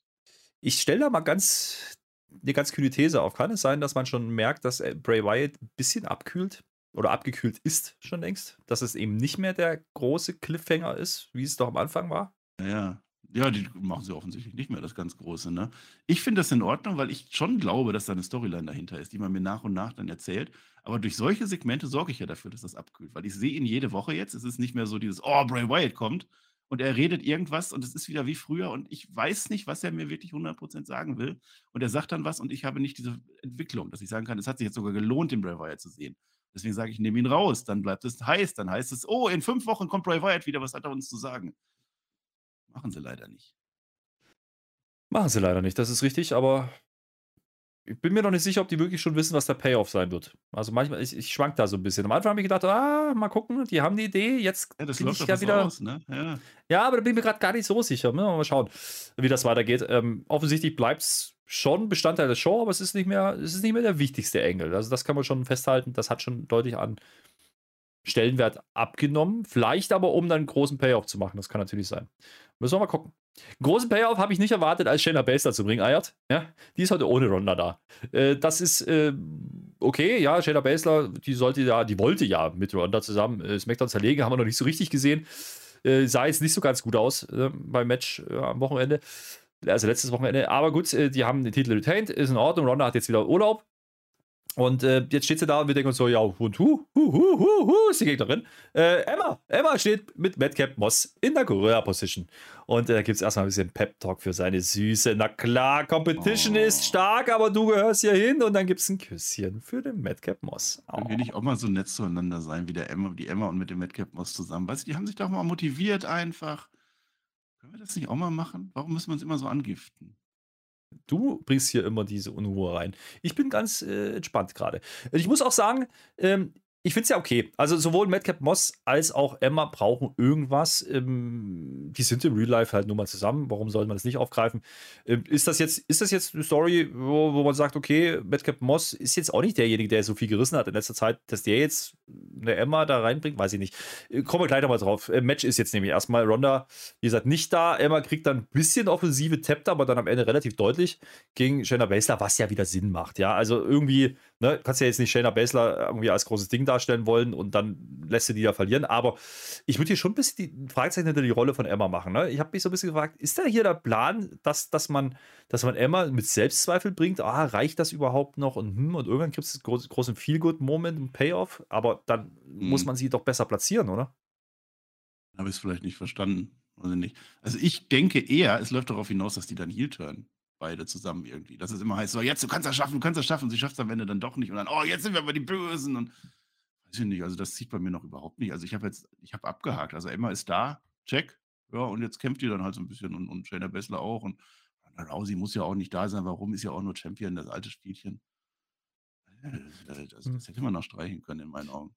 Ich stelle da mal ganz eine ganz kühne These auf. Kann es sein, dass man schon merkt, dass äh, Bray Wyatt ein bisschen abkühlt? oder abgekühlt ist schon längst, dass es eben nicht mehr der große Cliffhanger ist, wie es doch am Anfang war. Ja, ja, die machen sie offensichtlich nicht mehr, das ganz Große. Ne? Ich finde das in Ordnung, weil ich schon glaube, dass da eine Storyline dahinter ist, die man mir nach und nach dann erzählt. Aber durch solche Segmente sorge ich ja dafür, dass das abkühlt, weil ich sehe ihn jede Woche jetzt. Es ist nicht mehr so dieses, oh, Bray Wyatt kommt und er redet irgendwas und es ist wieder wie früher und ich weiß nicht, was er mir wirklich 100% sagen will. Und er sagt dann was und ich habe nicht diese Entwicklung, dass ich sagen kann, es hat sich jetzt sogar gelohnt, den Bray Wyatt zu sehen. Deswegen sage ich, nehme ihn raus. Dann bleibt es heiß. Dann heißt es, oh, in fünf Wochen kommt Bray Wyatt wieder. Was hat er uns zu sagen? Machen sie leider nicht. Machen sie leider nicht, das ist richtig, aber ich bin mir noch nicht sicher, ob die wirklich schon wissen, was der Payoff sein wird. Also manchmal, ich, ich schwank da so ein bisschen. Am Anfang habe ich gedacht, ah, mal gucken, die haben die Idee, jetzt ja, das läuft ich ja wieder. Aus, ne? ja. ja. aber da bin ich mir gerade gar nicht so sicher. Mal schauen, wie das weitergeht. Ähm, offensichtlich bleibt es schon Bestandteil der Show, aber es ist nicht mehr, es ist nicht mehr der wichtigste Engel. Also das kann man schon festhalten. Das hat schon deutlich an Stellenwert abgenommen. Vielleicht aber, um dann einen großen Payoff zu machen. Das kann natürlich sein. Müssen wir mal gucken. Großen Payoff habe ich nicht erwartet, als Shayna Baszler zu bringen, Ayat. Ja, die ist heute ohne Ronda da. Äh, das ist äh, okay, ja, Shayna Baszler, die sollte ja, die wollte ja mit Ronda zusammen äh, SmackDown zerlegen, haben wir noch nicht so richtig gesehen. Äh, sah jetzt nicht so ganz gut aus äh, beim Match äh, am Wochenende also letztes Wochenende. Aber gut, äh, die haben den Titel retained, ist in Ordnung. Ronda hat jetzt wieder Urlaub. Und äh, jetzt steht sie da und wir denken uns so, ja, und hu, hu, hu, hu, hu ist die Gegnerin. Äh, Emma, Emma steht mit Madcap Moss in der Gorilla-Position. Und äh, da gibt es erstmal ein bisschen Pep-Talk für seine Süße. Na klar, Competition oh. ist stark, aber du gehörst hier hin. Und dann gibt es ein Küsschen für den Madcap Moss. Oh. Können wir nicht auch mal so nett zueinander sein wie der Emma, die Emma und mit dem Madcap Moss zusammen? Weißt du, die haben sich doch mal motiviert einfach. Können wir das nicht auch mal machen? Warum müssen wir uns immer so angiften? Du bringst hier immer diese Unruhe rein. Ich bin ganz äh, entspannt gerade. Ich muss auch sagen, ähm, ich finde es ja okay. Also sowohl Madcap Moss als auch Emma brauchen irgendwas. Ähm, die sind im Real Life halt nur mal zusammen. Warum soll man das nicht aufgreifen? Ähm, ist, das jetzt, ist das jetzt eine Story, wo, wo man sagt, okay, Madcap Moss ist jetzt auch nicht derjenige, der so viel gerissen hat in letzter Zeit, dass der jetzt eine Emma da reinbringt? Weiß ich nicht. Äh, kommen wir gleich nochmal drauf. Äh, Match ist jetzt nämlich erstmal Ronda, wie gesagt, nicht da. Emma kriegt dann ein bisschen offensive, tappt aber dann am Ende relativ deutlich gegen Shayna Baszler, was ja wieder Sinn macht. Ja, also irgendwie, ne, kannst ja jetzt nicht Shayna Baszler irgendwie als großes Ding darstellen wollen und dann lässt du die da verlieren. Aber ich würde hier schon ein bisschen die Fragezeichen hinter die Rolle von Emma machen. Ne? Ich habe mich so ein bisschen gefragt, ist da hier der Plan, dass, dass, man, dass man Emma mit Selbstzweifel bringt? Ah, reicht das überhaupt noch? Und, hm, und irgendwann gibt es einen großen Feel-Good-Moment, einen Payoff, aber dann hm. muss man sie doch besser platzieren, oder? Habe ich es vielleicht nicht verstanden. Also nicht. Also ich denke eher, es läuft darauf hinaus, dass die dann Heel turn. Beide zusammen irgendwie. Dass es immer heißt, so, jetzt, du kannst das schaffen, du kannst das schaffen. Und sie schafft es am Ende dann doch nicht. Und dann, oh, jetzt sind wir aber die Bösen. Und weiß ich nicht, also das zieht bei mir noch überhaupt nicht. Also ich habe jetzt, ich habe abgehakt. Also Emma ist da, check. Ja, und jetzt kämpft die dann halt so ein bisschen und, und Shayna Baszler auch. Und Rousey muss ja auch nicht da sein. Warum ist ja auch nur Champion, das alte Spielchen. Das, das, das hätte man noch streichen können in meinen Augen.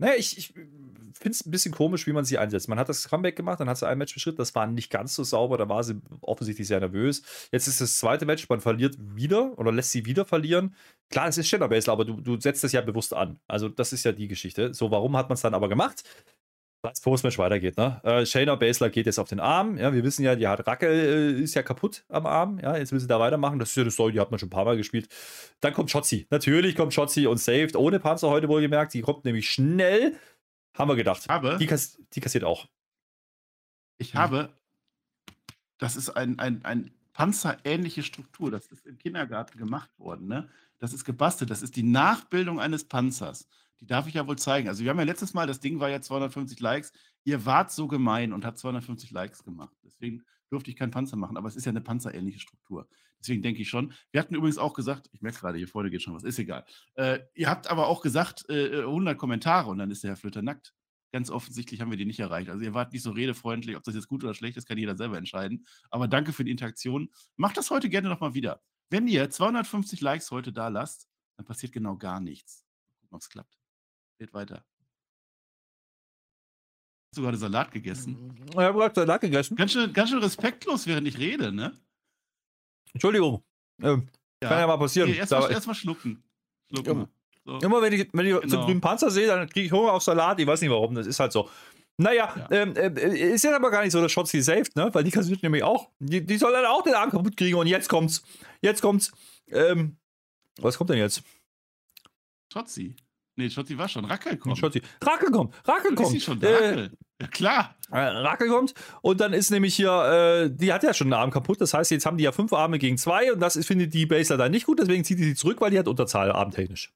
Naja, ich, ich finde es ein bisschen komisch, wie man sie einsetzt. Man hat das Comeback gemacht, dann hat sie ein Match beschritten, das war nicht ganz so sauber, da war sie offensichtlich sehr nervös. Jetzt ist das zweite Match, man verliert wieder oder lässt sie wieder verlieren. Klar, es ist Shayna Baszler, aber du, du setzt das ja bewusst an. Also, das ist ja die Geschichte. So, warum hat man es dann aber gemacht? Als Postmatch weitergeht. Ne? Äh, Shayna Baszler geht jetzt auf den Arm. Ja, wir wissen ja, die hat Racke äh, ist ja kaputt am Arm. Ja, jetzt will sie da weitermachen. Das ist ja das Story, die hat man schon ein paar Mal gespielt. Dann kommt Shotzi. Natürlich kommt Shotzi und saved. Ohne Panzer heute wohlgemerkt. Die kommt nämlich schnell. Haben wir gedacht. Habe, die, kass die kassiert auch. Ich habe, das ist ein, ein, ein panzerähnliche Struktur. Das ist im Kindergarten gemacht worden. Ne? Das ist gebastelt. Das ist die Nachbildung eines Panzers. Die darf ich ja wohl zeigen. Also wir haben ja letztes Mal, das Ding war ja 250 Likes. Ihr wart so gemein und habt 250 Likes gemacht. Deswegen durfte ich keinen Panzer machen, aber es ist ja eine panzerähnliche Struktur. Deswegen denke ich schon. Wir hatten übrigens auch gesagt, ich merke gerade, hier vorne geht schon was, ist egal. Äh, ihr habt aber auch gesagt, äh, 100 Kommentare und dann ist der Herr Flöter nackt. Ganz offensichtlich haben wir die nicht erreicht. Also ihr wart nicht so redefreundlich, ob das jetzt gut oder schlecht ist, kann jeder selber entscheiden. Aber danke für die Interaktion. Macht das heute gerne nochmal wieder. Wenn ihr 250 Likes heute da lasst, dann passiert genau gar nichts. Gucken, ob es klappt. Geht weiter. Hast du gerade Salat gegessen? Ich habe gerade Salat gegessen. Ganz schön, ganz schön respektlos, während ich rede, ne? Entschuldigung. Ähm, ja. Kann ja mal passieren. Nee, Erstmal erst schlucken. schlucken ja. so. Immer wenn ich, wenn ich genau. so einen grünen Panzer sehe, dann kriege ich Hunger auf Salat. Ich weiß nicht warum, das ist halt so. Naja, ja. ähm, äh, ist ja aber gar nicht so, dass Shotzi saved, ne? Weil die kassiert nämlich auch. Die, die soll dann auch den Arm kaputt kriegen und jetzt kommt's. Jetzt kommt's. Ähm, was kommt denn jetzt? Shotzi. Nee, Schotti war schon. Rackel kommt. Schotti. Rackel kommt. Rackel kommt. Ist schon Rackel. Äh, ja, klar. Äh, Rackel kommt. Und dann ist nämlich hier, äh, die hat ja schon einen Arm kaputt. Das heißt, jetzt haben die ja fünf Arme gegen zwei. Und das findet die Basler dann nicht gut. Deswegen zieht die sie zurück, weil die hat Unterzahl armtechnisch.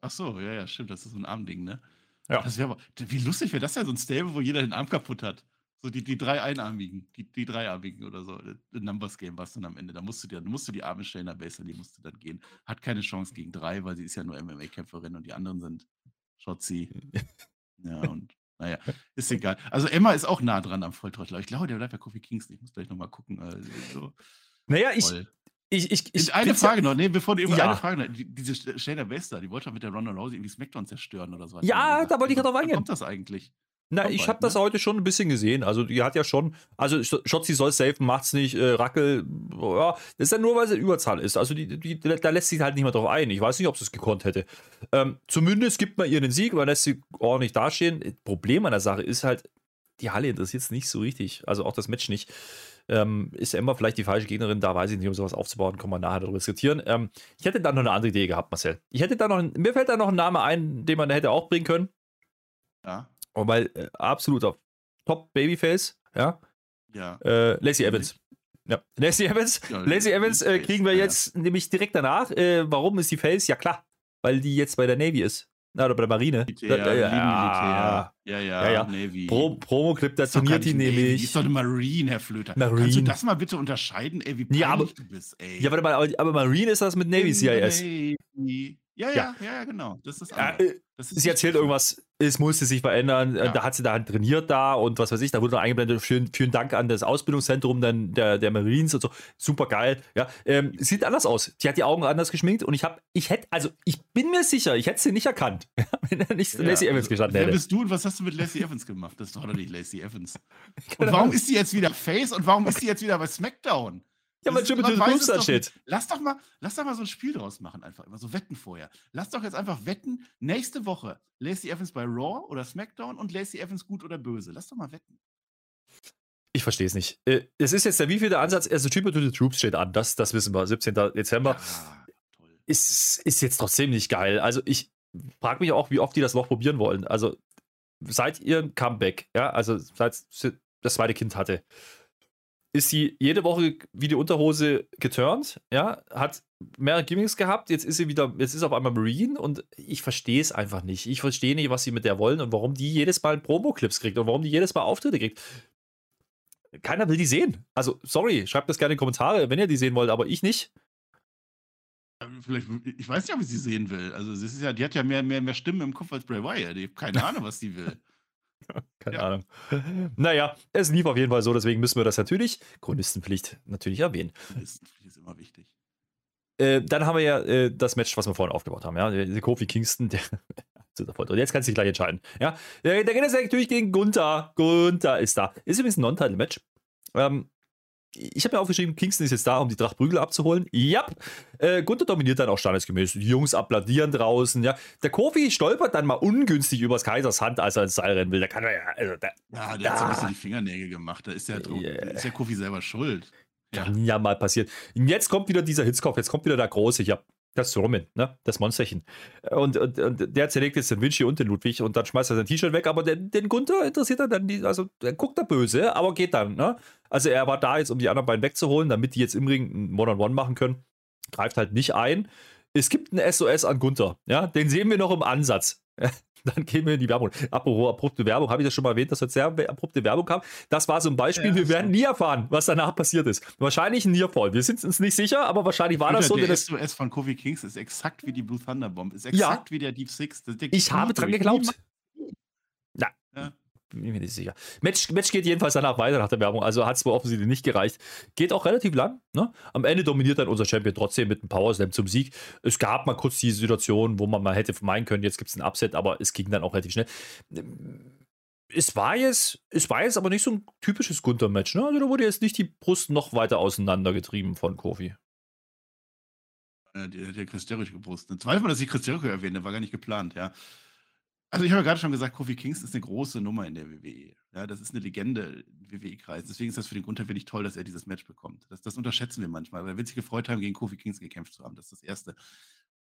Ach so, ja, ja, stimmt. Das ist so ein Armding, ne? Ja. Das aber, wie lustig wäre das ja, so ein Stable, wo jeder den Arm kaputt hat. So die, die drei Einarmigen, die, die Dreiarmigen oder so. Ein Numbers Game war es dann am Ende. Da musst du dir, musst du die Arme stellen, am Baseline, die musst du dann gehen. Hat keine Chance gegen drei, weil sie ist ja nur MMA-Kämpferin und die anderen sind Schotzi. ja, und naja, ist egal. Also Emma ist auch nah dran am Volltrottel. Ich glaube, der bleibt bei Kofi Kingston. Ich muss gleich nochmal gucken. Also, so. Naja, ich, ich, ich, ich eine Frage noch, nee, bevor du über ja. eine Frage noch, die, diese Shayna Bester, die wollte mit der Ronda Rousey irgendwie Smackdown zerstören oder so. Ja, da wollte ich gerade drauf eingehen. kommt das eigentlich? Na, ich habe das ne? heute schon ein bisschen gesehen. Also, die hat ja schon, also Schotzi soll safen, macht's nicht. Äh, Rackel, ja, das ist ja nur, weil sie Überzahl ist. Also, die, die, da lässt sich halt nicht mehr drauf ein. Ich weiß nicht, ob sie es gekonnt hätte. Ähm, zumindest gibt man ihr den Sieg, man lässt sie ordentlich dastehen. Problem an der Sache ist halt, die Halle interessiert es nicht so richtig. Also, auch das Match nicht. Ähm, ist Emma vielleicht die falsche Gegnerin? Da weiß ich nicht, um sowas aufzubauen, kann man nachher darüber diskutieren. Ähm, ich hätte da noch eine andere Idee gehabt, Marcel. Ich hätte da noch, mir fällt da noch ein Name ein, den man hätte auch bringen können. Ja. Und weil äh, absoluter Top-Babyface, ja. Ja. Äh, Lacey Evans. Ja. Lacey Evans, ja, Lacey Evans äh, kriegen wir jetzt ja. nämlich direkt danach. Äh, warum ist die Face? Ja, klar, weil die jetzt bei der Navy ist. Na, oder bei der Marine. Militär, ja, ja, ja, ja, ja, ja, Navy. Pro, Promo-Clip, da trainiert die nämlich. Die ist doch eine Marine, Herr Flöter. Marine. Kannst du das mal bitte unterscheiden, ey, wie ja, aber, du bist, ey. Ja, warte mal, aber Marine ist das mit Navy CIS. Navy. Ja, ja, ja, ja, genau. Das ist ja, äh, das ist sie erzählt irgendwas, es musste sich verändern. Äh, ja. Da hat sie da halt trainiert da und was weiß ich, da wurde noch eingeblendet. Vielen, vielen Dank an das Ausbildungszentrum dann der, der Marines und so. Super geil. Ja, ähm, sieht anders aus. Die hat die Augen anders geschminkt und ich habe, ich hätte, also ich bin mir sicher, ich hätte sie nicht erkannt, wenn er nicht ja, Lacey Evans gestanden hätte. Wer bist du und was hast du mit Lacey Evans gemacht? Das ist doch nicht Lacey Evans. Und warum ist sie jetzt wieder Face und warum ist sie jetzt wieder bei SmackDown? Ja, weil Jupiter Booms da steht. Lass doch, mal, lass doch mal so ein Spiel draus machen, einfach immer so Wetten vorher. Lass doch jetzt einfach wetten, nächste Woche Lacey Evans bei Raw oder SmackDown und Lacey Evans gut oder böse. Lass doch mal wetten. Ich verstehe es nicht. Äh, es ist jetzt der wievielte Ansatz? Also Tribute to the Troops steht an, das, das wissen wir. 17. Dezember. Ja, ist, ist jetzt trotzdem nicht geil. Also ich frage mich auch, wie oft die das noch probieren wollen. Also seit ihrem Comeback, ja, also seit das zweite Kind hatte, ist sie jede Woche wie die Unterhose geturnt, ja, hat mehrere Gimmicks gehabt, jetzt ist sie wieder, jetzt ist auf einmal Marine und ich verstehe es einfach nicht. Ich verstehe nicht, was sie mit der wollen und warum die jedes Mal Promo-Clips kriegt und warum die jedes Mal Auftritte kriegt. Keiner will die sehen. Also, sorry, schreibt das gerne in die Kommentare, wenn ihr die sehen wollt, aber ich nicht. Vielleicht, ich weiß nicht, ob ich sie sehen will. Also, es ist ja, die hat ja mehr, mehr, mehr Stimmen im Kopf als Bray Wyatt. Ich habe keine Ahnung, was sie will. Keine ja. Ahnung. Naja, es lief auf jeden Fall so, deswegen müssen wir das natürlich, Chronistenpflicht, natürlich erwähnen. Chronistenpflicht ist immer wichtig. Äh, dann haben wir ja äh, das Match, was wir vorhin aufgebaut haben. Ja? Der Kofi Kingston, der. Und jetzt kannst du dich gleich entscheiden. Ja? Der, der geht jetzt natürlich gegen Gunther. Gunther ist da. Ist übrigens ein Non-Title-Match. Ähm, ich habe mir aufgeschrieben, Kingston ist jetzt da, um die Trachtprügel abzuholen. Ja, äh, Gunther dominiert dann auch standesgemäß. Die Jungs applaudieren draußen. Ja, der Kofi stolpert dann mal ungünstig übers Kaisers Hand, als er ins Seil rennen will. Da kann er ja. Also, da, ja, der da. hat so ein bisschen die Fingernägel gemacht. Da ist der, yeah. ist der Kofi selber schuld. Ja. Kann ja mal passieren. Jetzt kommt wieder dieser Hitzkopf, jetzt kommt wieder der Große. Ja, das Roman, ne? Das Monsterchen. Und, und, und, der zerlegt jetzt den Vinci und den Ludwig und dann schmeißt er sein T-Shirt weg, aber den, den Gunther interessiert er dann, die, also der guckt da böse, aber geht dann, ne? Also er war da jetzt, um die anderen beiden wegzuholen, damit die jetzt im Ring ein One-on-One -on -One machen können. Greift halt nicht ein. Es gibt ein SOS an Gunther, ja? Den sehen wir noch im Ansatz. dann gehen wir in die Werbung. Apropos abrupte Werbung, habe ich das schon mal erwähnt, dass jetzt sehr abrupte Werbung kam. Das war so ein Beispiel, ja, wir werden nie erfahren, was danach passiert ist. Wahrscheinlich ein Nearfall. Wir sind uns nicht sicher, aber wahrscheinlich war das so. Der SOS von Kofi Kings ist exakt wie die Blue Thunder Bomb, ist exakt ja. wie der Deep Six. ich habe dran geglaubt. Bin mir nicht sicher. Match, Match geht jedenfalls danach weiter nach der Werbung, also hat es wohl offensichtlich nicht gereicht. Geht auch relativ lang. Ne? Am Ende dominiert dann unser Champion trotzdem mit einem Power Slam zum Sieg. Es gab mal kurz die Situation, wo man mal hätte meinen können, jetzt gibt es ein Upset, aber es ging dann auch relativ schnell. Es war jetzt, es war jetzt aber nicht so ein typisches Gunther-Match. Ne? Also da wurde jetzt nicht die Brust noch weiter auseinandergetrieben von Kofi. Der, der Chris Jericho gebrustet. Zweifel, dass ich Chris Jericho erwähne, war gar nicht geplant, ja. Also ich habe ja gerade schon gesagt, Kofi Kingston ist eine große Nummer in der WWE. Ja, das ist eine Legende im WWE-Kreis. Deswegen ist das für den Gunther wirklich toll, dass er dieses Match bekommt. Das, das unterschätzen wir manchmal, weil er wird sich gefreut haben, gegen Kofi Kingston gekämpft zu haben. Das ist das Erste.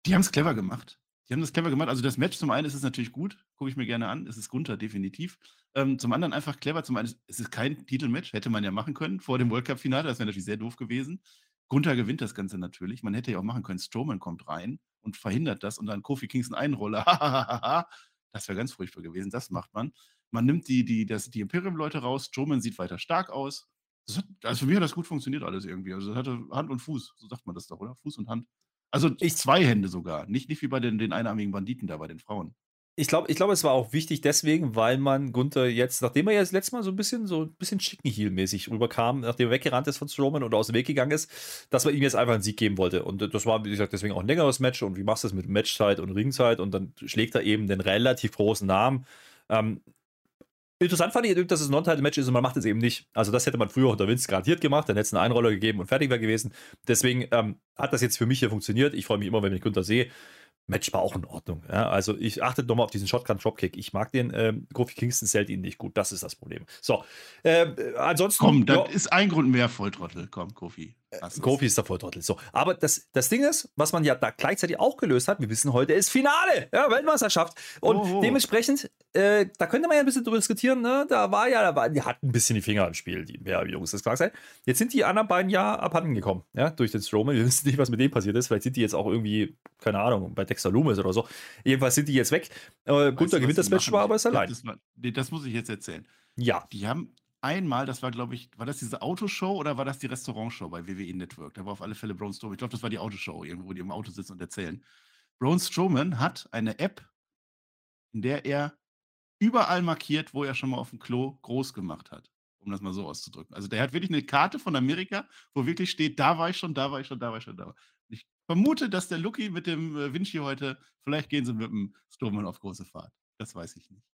Die haben es clever gemacht. Die haben das clever gemacht. Also das Match zum einen ist es natürlich gut, gucke ich mir gerne an. Es ist Gunther definitiv. Ähm, zum anderen einfach clever. Zum einen ist es ist kein Titelmatch, hätte man ja machen können vor dem World Cup-Finale. Das wäre natürlich sehr doof gewesen. Gunther gewinnt das Ganze natürlich. Man hätte ja auch machen können, Strowman kommt rein und verhindert das und dann Kofi Kingston einroller. Das wäre ganz furchtbar gewesen. Das macht man. Man nimmt die, die, das, die Imperium-Leute raus. Strowman sieht weiter stark aus. Hat, also für mich hat das gut funktioniert alles irgendwie. Also das hatte Hand und Fuß, so sagt man das doch, oder? Fuß und Hand. Also ich, zwei Hände sogar. Nicht, nicht wie bei den, den einarmigen Banditen da, bei den Frauen ich glaube, ich glaub, es war auch wichtig deswegen, weil man Gunther jetzt, nachdem er ja das letzte Mal so ein bisschen so ein bisschen Chicken-Heel-mäßig rüberkam, nachdem er weggerannt ist von Strowman oder aus dem Weg gegangen ist, dass man ihm jetzt einfach einen Sieg geben wollte. Und das war, wie gesagt, deswegen auch ein längeres Match. Und wie machst du das mit Matchzeit und Ringzeit? Und dann schlägt er eben den relativ großen Namen. Ähm, Interessant fand ich, dass es ein Non-Title-Match ist und man macht es eben nicht. Also, das hätte man früher unter Vince garantiert gemacht, dann hätte es einen Einroller gegeben und fertig wäre gewesen. Deswegen ähm, hat das jetzt für mich hier funktioniert. Ich freue mich immer, wenn ich Gunther sehe. Match war auch in Ordnung. Ja? Also ich achte nochmal auf diesen Shotgun-Dropkick. Ich mag den. Ähm, Kofi Kingston zählt ihn nicht gut. Das ist das Problem. So, äh, ansonsten. Komm, das ja, ist ein Grund mehr Volltrottel. Komm, Kofi. Kofi ist der Volltrottel. So, aber das, das Ding ist, was man ja da gleichzeitig auch gelöst hat, wir wissen heute, ist Finale, ja, Weltmeisterschaft. Und oh, oh. dementsprechend, äh, da könnte man ja ein bisschen drüber diskutieren, ne? Da war ja, da war, die hatten ein bisschen die Finger im Spiel, die ja, Jungs, das klar sein. Jetzt sind die anderen beiden ja abhanden gekommen, ja, durch den Strowman. Wir wissen nicht, was mit dem passiert ist. Vielleicht sind die jetzt auch irgendwie, keine Ahnung, bei Dexter Loomis oder so. Jedenfalls sind die jetzt weg. Äh, Gunther gewinnt das Match, war aber ist allein. Das, das muss ich jetzt erzählen. Ja. Die haben einmal, das war, glaube ich, war das diese Autoshow oder war das die Restaurantshow bei WWE Network? Da war auf alle Fälle Braun Strowman. Ich glaube, das war die Autoshow, irgendwo, wo die im Auto sitzen und erzählen. Braun Strowman hat eine App, in der er überall markiert, wo er schon mal auf dem Klo groß gemacht hat, um das mal so auszudrücken. Also der hat wirklich eine Karte von Amerika, wo wirklich steht, da war ich schon, da war ich schon, da war ich schon, da war ich. Ich vermute, dass der Lucky mit dem äh, Vinci heute, vielleicht gehen sie mit dem Strowman auf große Fahrt. Das weiß ich nicht.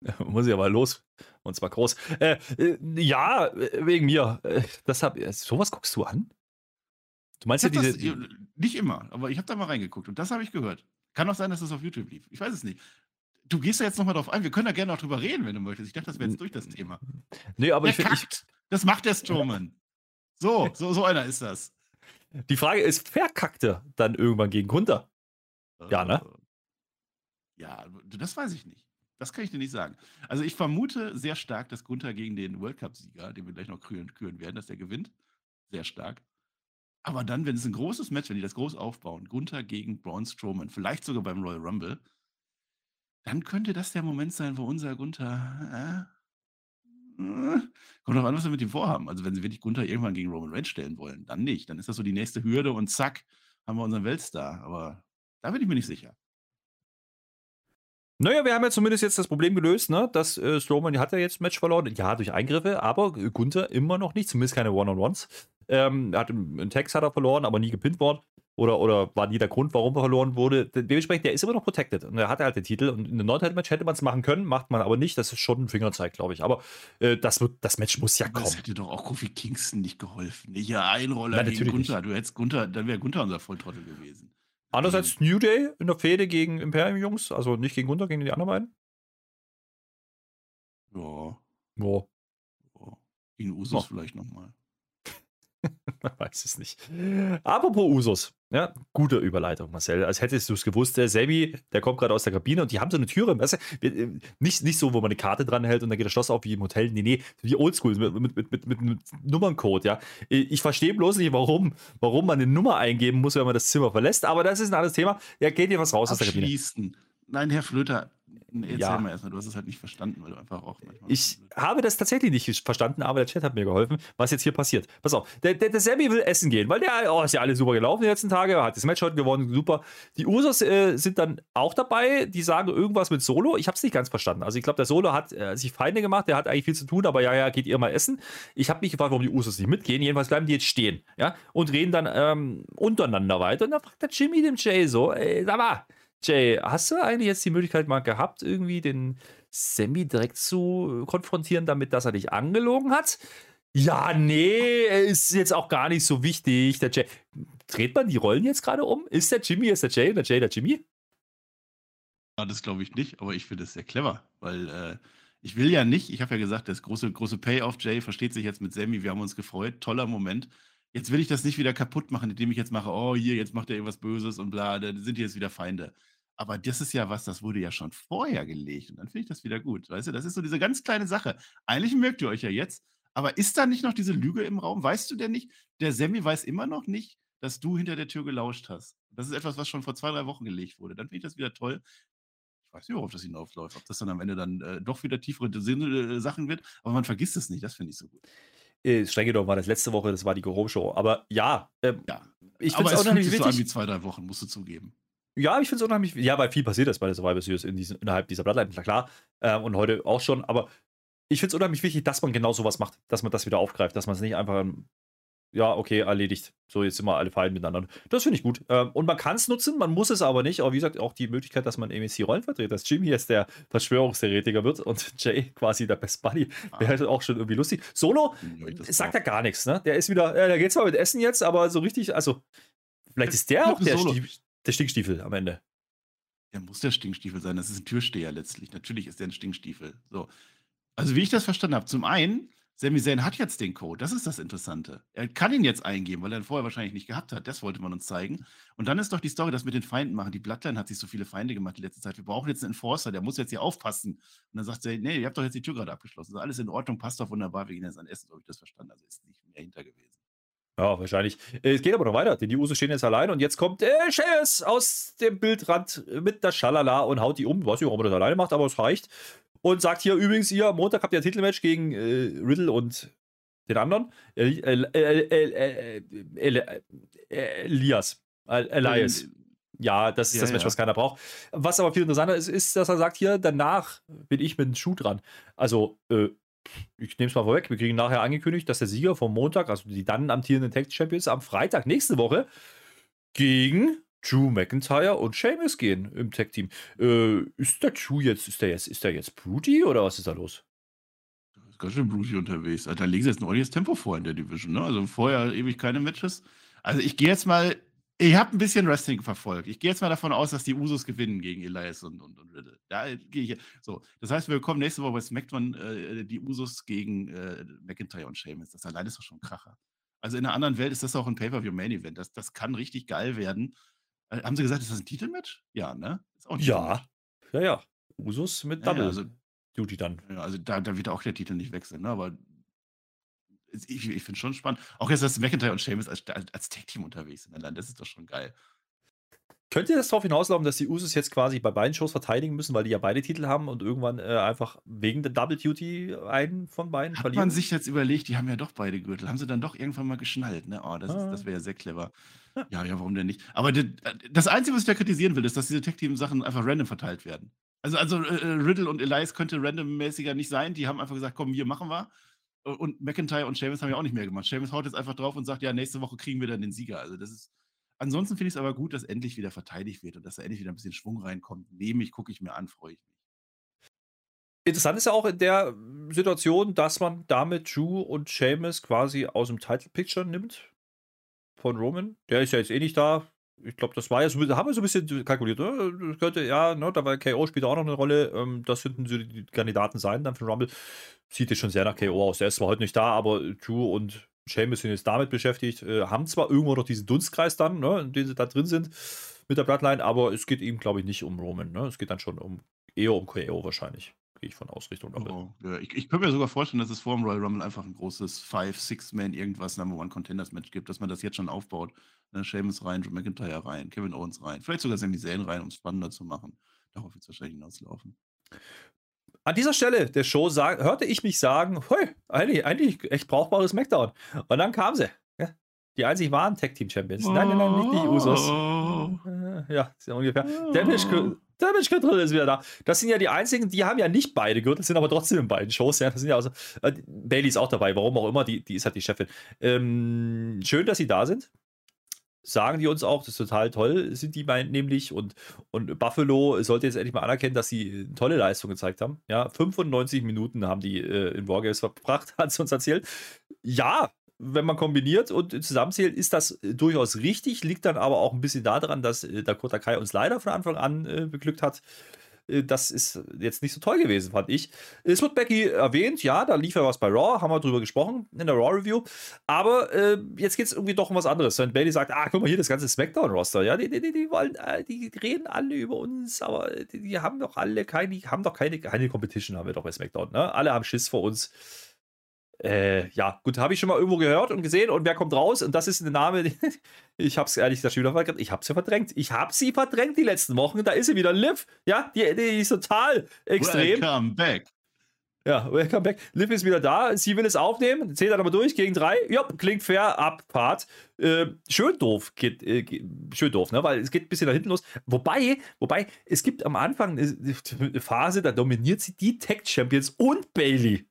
Muss ich aber los. Und zwar groß. Äh, äh, ja, wegen mir. Äh, das hab, äh, sowas guckst du an? Du meinst ja diese. Das, nicht immer, aber ich habe da mal reingeguckt und das habe ich gehört. Kann auch sein, dass es das auf YouTube lief. Ich weiß es nicht. Du gehst da jetzt nochmal drauf ein. Wir können da gerne auch drüber reden, wenn du möchtest. Ich dachte, das wäre jetzt durch das Thema. Nee, aber der ich, ich Das macht der Strowman. So, so, so einer ist das. Die Frage ist, verkackte dann irgendwann gegen Gunther? Ja, ne? Ja, das weiß ich nicht. Das kann ich dir nicht sagen. Also ich vermute sehr stark, dass Gunther gegen den World Cup-Sieger, den wir gleich noch küren, küren werden, dass der gewinnt. Sehr stark. Aber dann, wenn es ein großes Match, wenn die das groß aufbauen, Gunther gegen Braun Strowman, vielleicht sogar beim Royal Rumble, dann könnte das der Moment sein, wo unser Gunther. Äh, äh, kommt drauf an, was wir mit ihm vorhaben. Also, wenn sie wirklich Gunther irgendwann gegen Roman Reigns stellen wollen, dann nicht. Dann ist das so die nächste Hürde und zack, haben wir unseren Weltstar. Aber da bin ich mir nicht sicher. Naja, wir haben ja zumindest jetzt das Problem gelöst, ne? dass äh, Strowman hat ja jetzt ein Match verloren. Ja, durch Eingriffe, aber Gunther immer noch nicht, zumindest keine One-on-Ones. Ähm, hat einen Text hat er verloren, aber nie gepinnt worden. Oder, oder war nie der Grund, warum er verloren wurde. Dementsprechend, der ist immer noch protected. Und er hatte halt den Titel. Und in einem Non-Title-Match hätte man es machen können, macht man aber nicht. Das ist schon ein Fingerzeig, glaube ich. Aber äh, das, wird, das Match muss ja kommen. Das hätte doch auch Kofi Kingston nicht geholfen. Nicht ja, Einroller Nein, gegen Gunther. Du hättest Gunther, dann wäre Gunther unser Volltrottel gewesen. Andererseits New Day in der Fehde gegen Imperium Jungs, also nicht gegen Gunther, gegen die anderen beiden. Ja. Ja. ja. Gegen Usos ja. vielleicht nochmal. Man weiß es nicht. Apropos Usos. Ja, gute Überleitung, Marcel. Als hättest du es gewusst. Der Sebi, der kommt gerade aus der Kabine und die haben so eine Türe. Weißt du, äh, nicht, nicht so, wo man eine Karte dran hält und dann geht das Schloss auf wie im Hotel. Nee, nee, wie oldschool, mit, mit, mit, mit, einem Nummerncode, ja. Ich verstehe bloß nicht, warum, warum man eine Nummer eingeben muss, wenn man das Zimmer verlässt. Aber das ist ein anderes Thema. Ja, geht dir was raus aus der Kabine. Nein, Herr Flöter, Erzähl ja. mal erstmal, du hast es halt nicht verstanden, weil du einfach auch manchmal. Ich habe das tatsächlich nicht verstanden, aber der Chat hat mir geholfen, was jetzt hier passiert. Pass auf, der, der, der Sammy will essen gehen, weil der, oh, ist ja alles super gelaufen die letzten Tage, hat das Match heute gewonnen, super. Die Usos äh, sind dann auch dabei, die sagen irgendwas mit Solo. Ich habe es nicht ganz verstanden. Also, ich glaube, der Solo hat äh, sich Feinde gemacht, der hat eigentlich viel zu tun, aber ja, ja, geht ihr mal essen. Ich habe mich gefragt, warum die Usos nicht mitgehen. Jedenfalls bleiben die jetzt stehen, ja, und reden dann ähm, untereinander weiter. Und dann fragt der Jimmy dem Jay so, ey, sag mal, Jay, hast du eigentlich jetzt die Möglichkeit mal gehabt, irgendwie den Sammy direkt zu konfrontieren, damit dass er dich angelogen hat? Ja, nee, ist jetzt auch gar nicht so wichtig. Der Jay. Dreht man die Rollen jetzt gerade um? Ist der Jimmy ist der Jay und der Jay der Jimmy? Ja, das glaube ich nicht, aber ich finde es sehr clever, weil äh, ich will ja nicht, ich habe ja gesagt, das große, große Payoff, Jay versteht sich jetzt mit Sammy, wir haben uns gefreut, toller Moment. Jetzt will ich das nicht wieder kaputt machen, indem ich jetzt mache, oh, hier, jetzt macht er irgendwas Böses und bla, dann sind die jetzt wieder Feinde. Aber das ist ja was, das wurde ja schon vorher gelegt. Und dann finde ich das wieder gut. Weißt du, das ist so diese ganz kleine Sache. Eigentlich mögt ihr euch ja jetzt, aber ist da nicht noch diese Lüge im Raum? Weißt du denn nicht, der Sammy weiß immer noch nicht, dass du hinter der Tür gelauscht hast. Das ist etwas, was schon vor zwei, drei Wochen gelegt wurde. Dann finde ich das wieder toll. Ich weiß nicht, worauf das hinaufläuft, ob das dann am Ende dann äh, doch wieder tiefere äh, Sachen wird, aber man vergisst es nicht, das finde ich so gut. Äh, streng genommen war das letzte Woche, das war die Go-Show. Aber ja, ähm, ja. ich finde es nicht wichtig. So an wie zwei, drei Wochen, musst du zugeben. Ja, ich finde es unheimlich. Ja, weil viel passiert ist bei der Survivor Series in diesen, innerhalb dieser Bloodline, klar. Ähm, und heute auch schon. Aber ich finde es unheimlich wichtig, dass man genau sowas macht, dass man das wieder aufgreift, dass man es nicht einfach, ja, okay, erledigt. So, jetzt sind wir alle fein miteinander. Das finde ich gut. Ähm, und man kann es nutzen, man muss es aber nicht. Aber wie gesagt, auch die Möglichkeit, dass man MEC Rollen vertritt, dass Jimmy jetzt der Verschwörungstheoretiker wird und Jay quasi der Best Buddy, ah. wäre halt auch schon irgendwie lustig. Solo ja, sagt ja gar nichts, ne? Der ist wieder, äh, der geht zwar mit Essen jetzt, aber so richtig, also, vielleicht ist der auch der Solo der Stinkstiefel am Ende. Er muss der Stinkstiefel sein. Das ist ein Türsteher letztlich. Natürlich ist der ein Stinkstiefel. So. Also, wie ich das verstanden habe, zum einen, Sami Zayn hat jetzt den Code. Das ist das Interessante. Er kann ihn jetzt eingeben, weil er ihn vorher wahrscheinlich nicht gehabt hat. Das wollte man uns zeigen. Und dann ist doch die Story, das mit den Feinden machen. Die Bloodline hat sich so viele Feinde gemacht die letzte Zeit. Wir brauchen jetzt einen Enforcer, der muss jetzt hier aufpassen. Und dann sagt er, nee, ihr habt doch jetzt die Tür gerade abgeschlossen. Ist alles in Ordnung, passt doch wunderbar. Wir gehen jetzt an Essen. So habe ich das verstanden. Also ist nicht mehr hinter gewesen. Ja, wahrscheinlich. Äh, es geht aber noch weiter, denn die Usos stehen jetzt allein und jetzt kommt äh, Sheamus aus dem Bildrand mit der Schalala und haut die um. Weiß nicht, warum er das alleine macht, aber es reicht. Und sagt hier übrigens, ihr, Montag habt ihr ein Titelmatch gegen äh, Riddle und den anderen. Elias. Elias. Ja, das ist ja, das Match, ja. was keiner braucht. Was aber viel interessanter ist, ist, dass er sagt, hier, danach bin ich mit dem Schuh dran. Also, äh, ich nehme es mal vorweg, wir kriegen nachher angekündigt, dass der Sieger vom Montag, also die dann amtierenden Tag Champions, am Freitag nächste Woche gegen Drew McIntyre und Sheamus gehen im Tag Team. Äh, ist der Drew jetzt, ist der jetzt, ist der jetzt Broody oder was ist da los? Ist ganz schön Broody unterwegs. Da legen sie jetzt ein ordentliches Tempo vor in der Division, ne? Also vorher ewig keine Matches. Also ich gehe jetzt mal ich habe ein bisschen Wrestling verfolgt. Ich gehe jetzt mal davon aus, dass die Usos gewinnen gegen Elias und, und, und Riddle. Da gehe ich. So, das heißt, wir bekommen nächste Woche bei SmackDown äh, die Usos gegen äh, McIntyre und Sheamus. Das allein ist doch schon ein Kracher. Also in einer anderen Welt ist das auch ein Pay-Per-View-Main-Event. Das, das kann richtig geil werden. Äh, haben Sie gesagt, ist das ein Titelmatch? Ja, ne? Ist auch ein ja. Ja, ja. Usus mit Ja, Double also, Duty dann. ja, also da, da wird auch der Titel nicht wechseln, ne? aber ich, ich finde schon spannend. Auch jetzt, dass McIntyre und Sheamus als, als, als Tag-Team unterwegs sind, allein das ist doch schon geil. Könnte das darauf hinauslaufen, dass die Usos jetzt quasi bei beiden Shows verteidigen müssen, weil die ja beide Titel haben und irgendwann äh, einfach wegen der Double Duty einen von beiden Hat verlieren? man sich jetzt überlegt, die haben ja doch beide Gürtel, haben sie dann doch irgendwann mal geschnallt, ne? Oh, das, Ah. das wäre ja sehr clever. Ja. Ja, warum denn nicht? Aber das, das Einzige, was ich da kritisieren will, ist, dass diese Tag-Team-Sachen einfach random verteilt werden. Also, also äh, äh, Riddle und Elias könnte randommäßiger nicht sein. Die haben einfach gesagt, komm, wir machen wir. Und McIntyre und Sheamus haben ja auch nicht mehr gemacht. Sheamus haut jetzt einfach drauf und sagt, ja, nächste Woche kriegen wir dann den Sieger. Also das ist. Ansonsten finde ich es aber gut, dass endlich wieder verteidigt wird und dass da endlich wieder ein bisschen Schwung reinkommt. Nehme ich, gucke ich mir an, freue ich mich. Interessant ist ja auch in der Situation, dass man damit Drew und Sheamus quasi aus dem Title Picture nimmt von Roman. Der ist ja jetzt eh nicht da. Ich glaube, das war ja so, haben wir so ein bisschen kalkuliert. Ne? Das könnte, ja, ne, da war KO spielt auch noch eine Rolle. Ähm, das könnten so die Kandidaten sein dann für Rumble. Sieht jetzt schon sehr nach KO aus. Der ist zwar heute nicht da, aber Drew und Sheamus sind jetzt damit beschäftigt. Äh, haben zwar irgendwo noch diesen Dunstkreis dann, ne, in dem sie da drin sind mit der Bloodline, aber es geht ihm, glaube ich, nicht um Roman. Ne? Es geht dann schon um eher um KO wahrscheinlich. Gehe ich von aus Richtung Rumble. Oh, ja, ich, ich könnte mir sogar vorstellen, dass es vor dem Royal Rumble einfach ein großes Five, Six-Man irgendwas Number One Contenders Match gibt, dass man das jetzt schon aufbaut. Ne, Sheamus rein, Drew McIntyre rein, Kevin Owens rein, vielleicht sogar Sami Zayn rein, um es spannender zu machen. Darauf wird es wahrscheinlich hinauslaufen. An dieser Stelle der Show sag, hörte ich mich sagen, hey, eigentlich, eigentlich echt brauchbares Smackdown. Und dann kam sie. Ja, die einzig wahren Tag Team Champions. Nein, nein, nein, nicht die Usos. Äh, Ja, ja ungefähr. Damage, Co- Damage Control ist wieder da. Das sind ja die einzigen, die haben ja nicht beide Gürtel, sind aber trotzdem in beiden Shows. Ja, das sind ja also, äh, Bailey ist auch dabei, warum auch immer, die, die ist halt die Chefin. Ähm, schön, dass sie da sind. Sagen die uns auch, das ist total toll, sind die mein, nämlich. Und, und Buffalo sollte jetzt endlich mal anerkennen, dass sie eine tolle Leistung gezeigt haben. Ja, 95 Minuten haben die äh, in Wargames verbracht, hat sie uns erzählt. Ja, wenn man kombiniert und zusammenzählt, ist das äh, durchaus richtig, liegt dann aber auch ein bisschen daran, dass äh, Dakota Kai uns leider von Anfang an äh, beglückt hat. Äh, Das ist jetzt nicht so toll gewesen, fand ich. Es wird Becky erwähnt, ja, da lief ja was bei Raw, haben wir drüber gesprochen in der Raw-Review. Aber äh, jetzt geht es irgendwie doch um was anderes. Wenn Bailey sagt, ah, guck mal hier, das ganze Smackdown-Roster, ja, die, die, die, wollen, äh, die reden alle über uns, aber die, die haben doch alle keine, haben doch keine, keine Competition, haben wir doch bei Smackdown, ne? Alle haben Schiss vor uns. Äh, ja, gut, habe ich schon mal irgendwo gehört und gesehen und wer kommt raus? Und das ist ein Name, ich habe es ehrlich gesagt schon wieder verdrängt. Ich habe sie verdrängt. Ich habe sie verdrängt die letzten Wochen. Da ist sie wieder Liv. Ja, die, die ist total extrem. Welcome back. Ja, welcome back. Liv ist wieder da. Sie will es aufnehmen. Zählt dann aber durch gegen drei. Ja, klingt fair. Abfahrt. Äh, schön doof. Geht, äh, geht- schön doof, ne? Weil es geht ein bisschen nach hinten los. Wobei, wobei, es gibt am Anfang eine, eine Phase, da dominiert sie die Tech Champions und Bailey.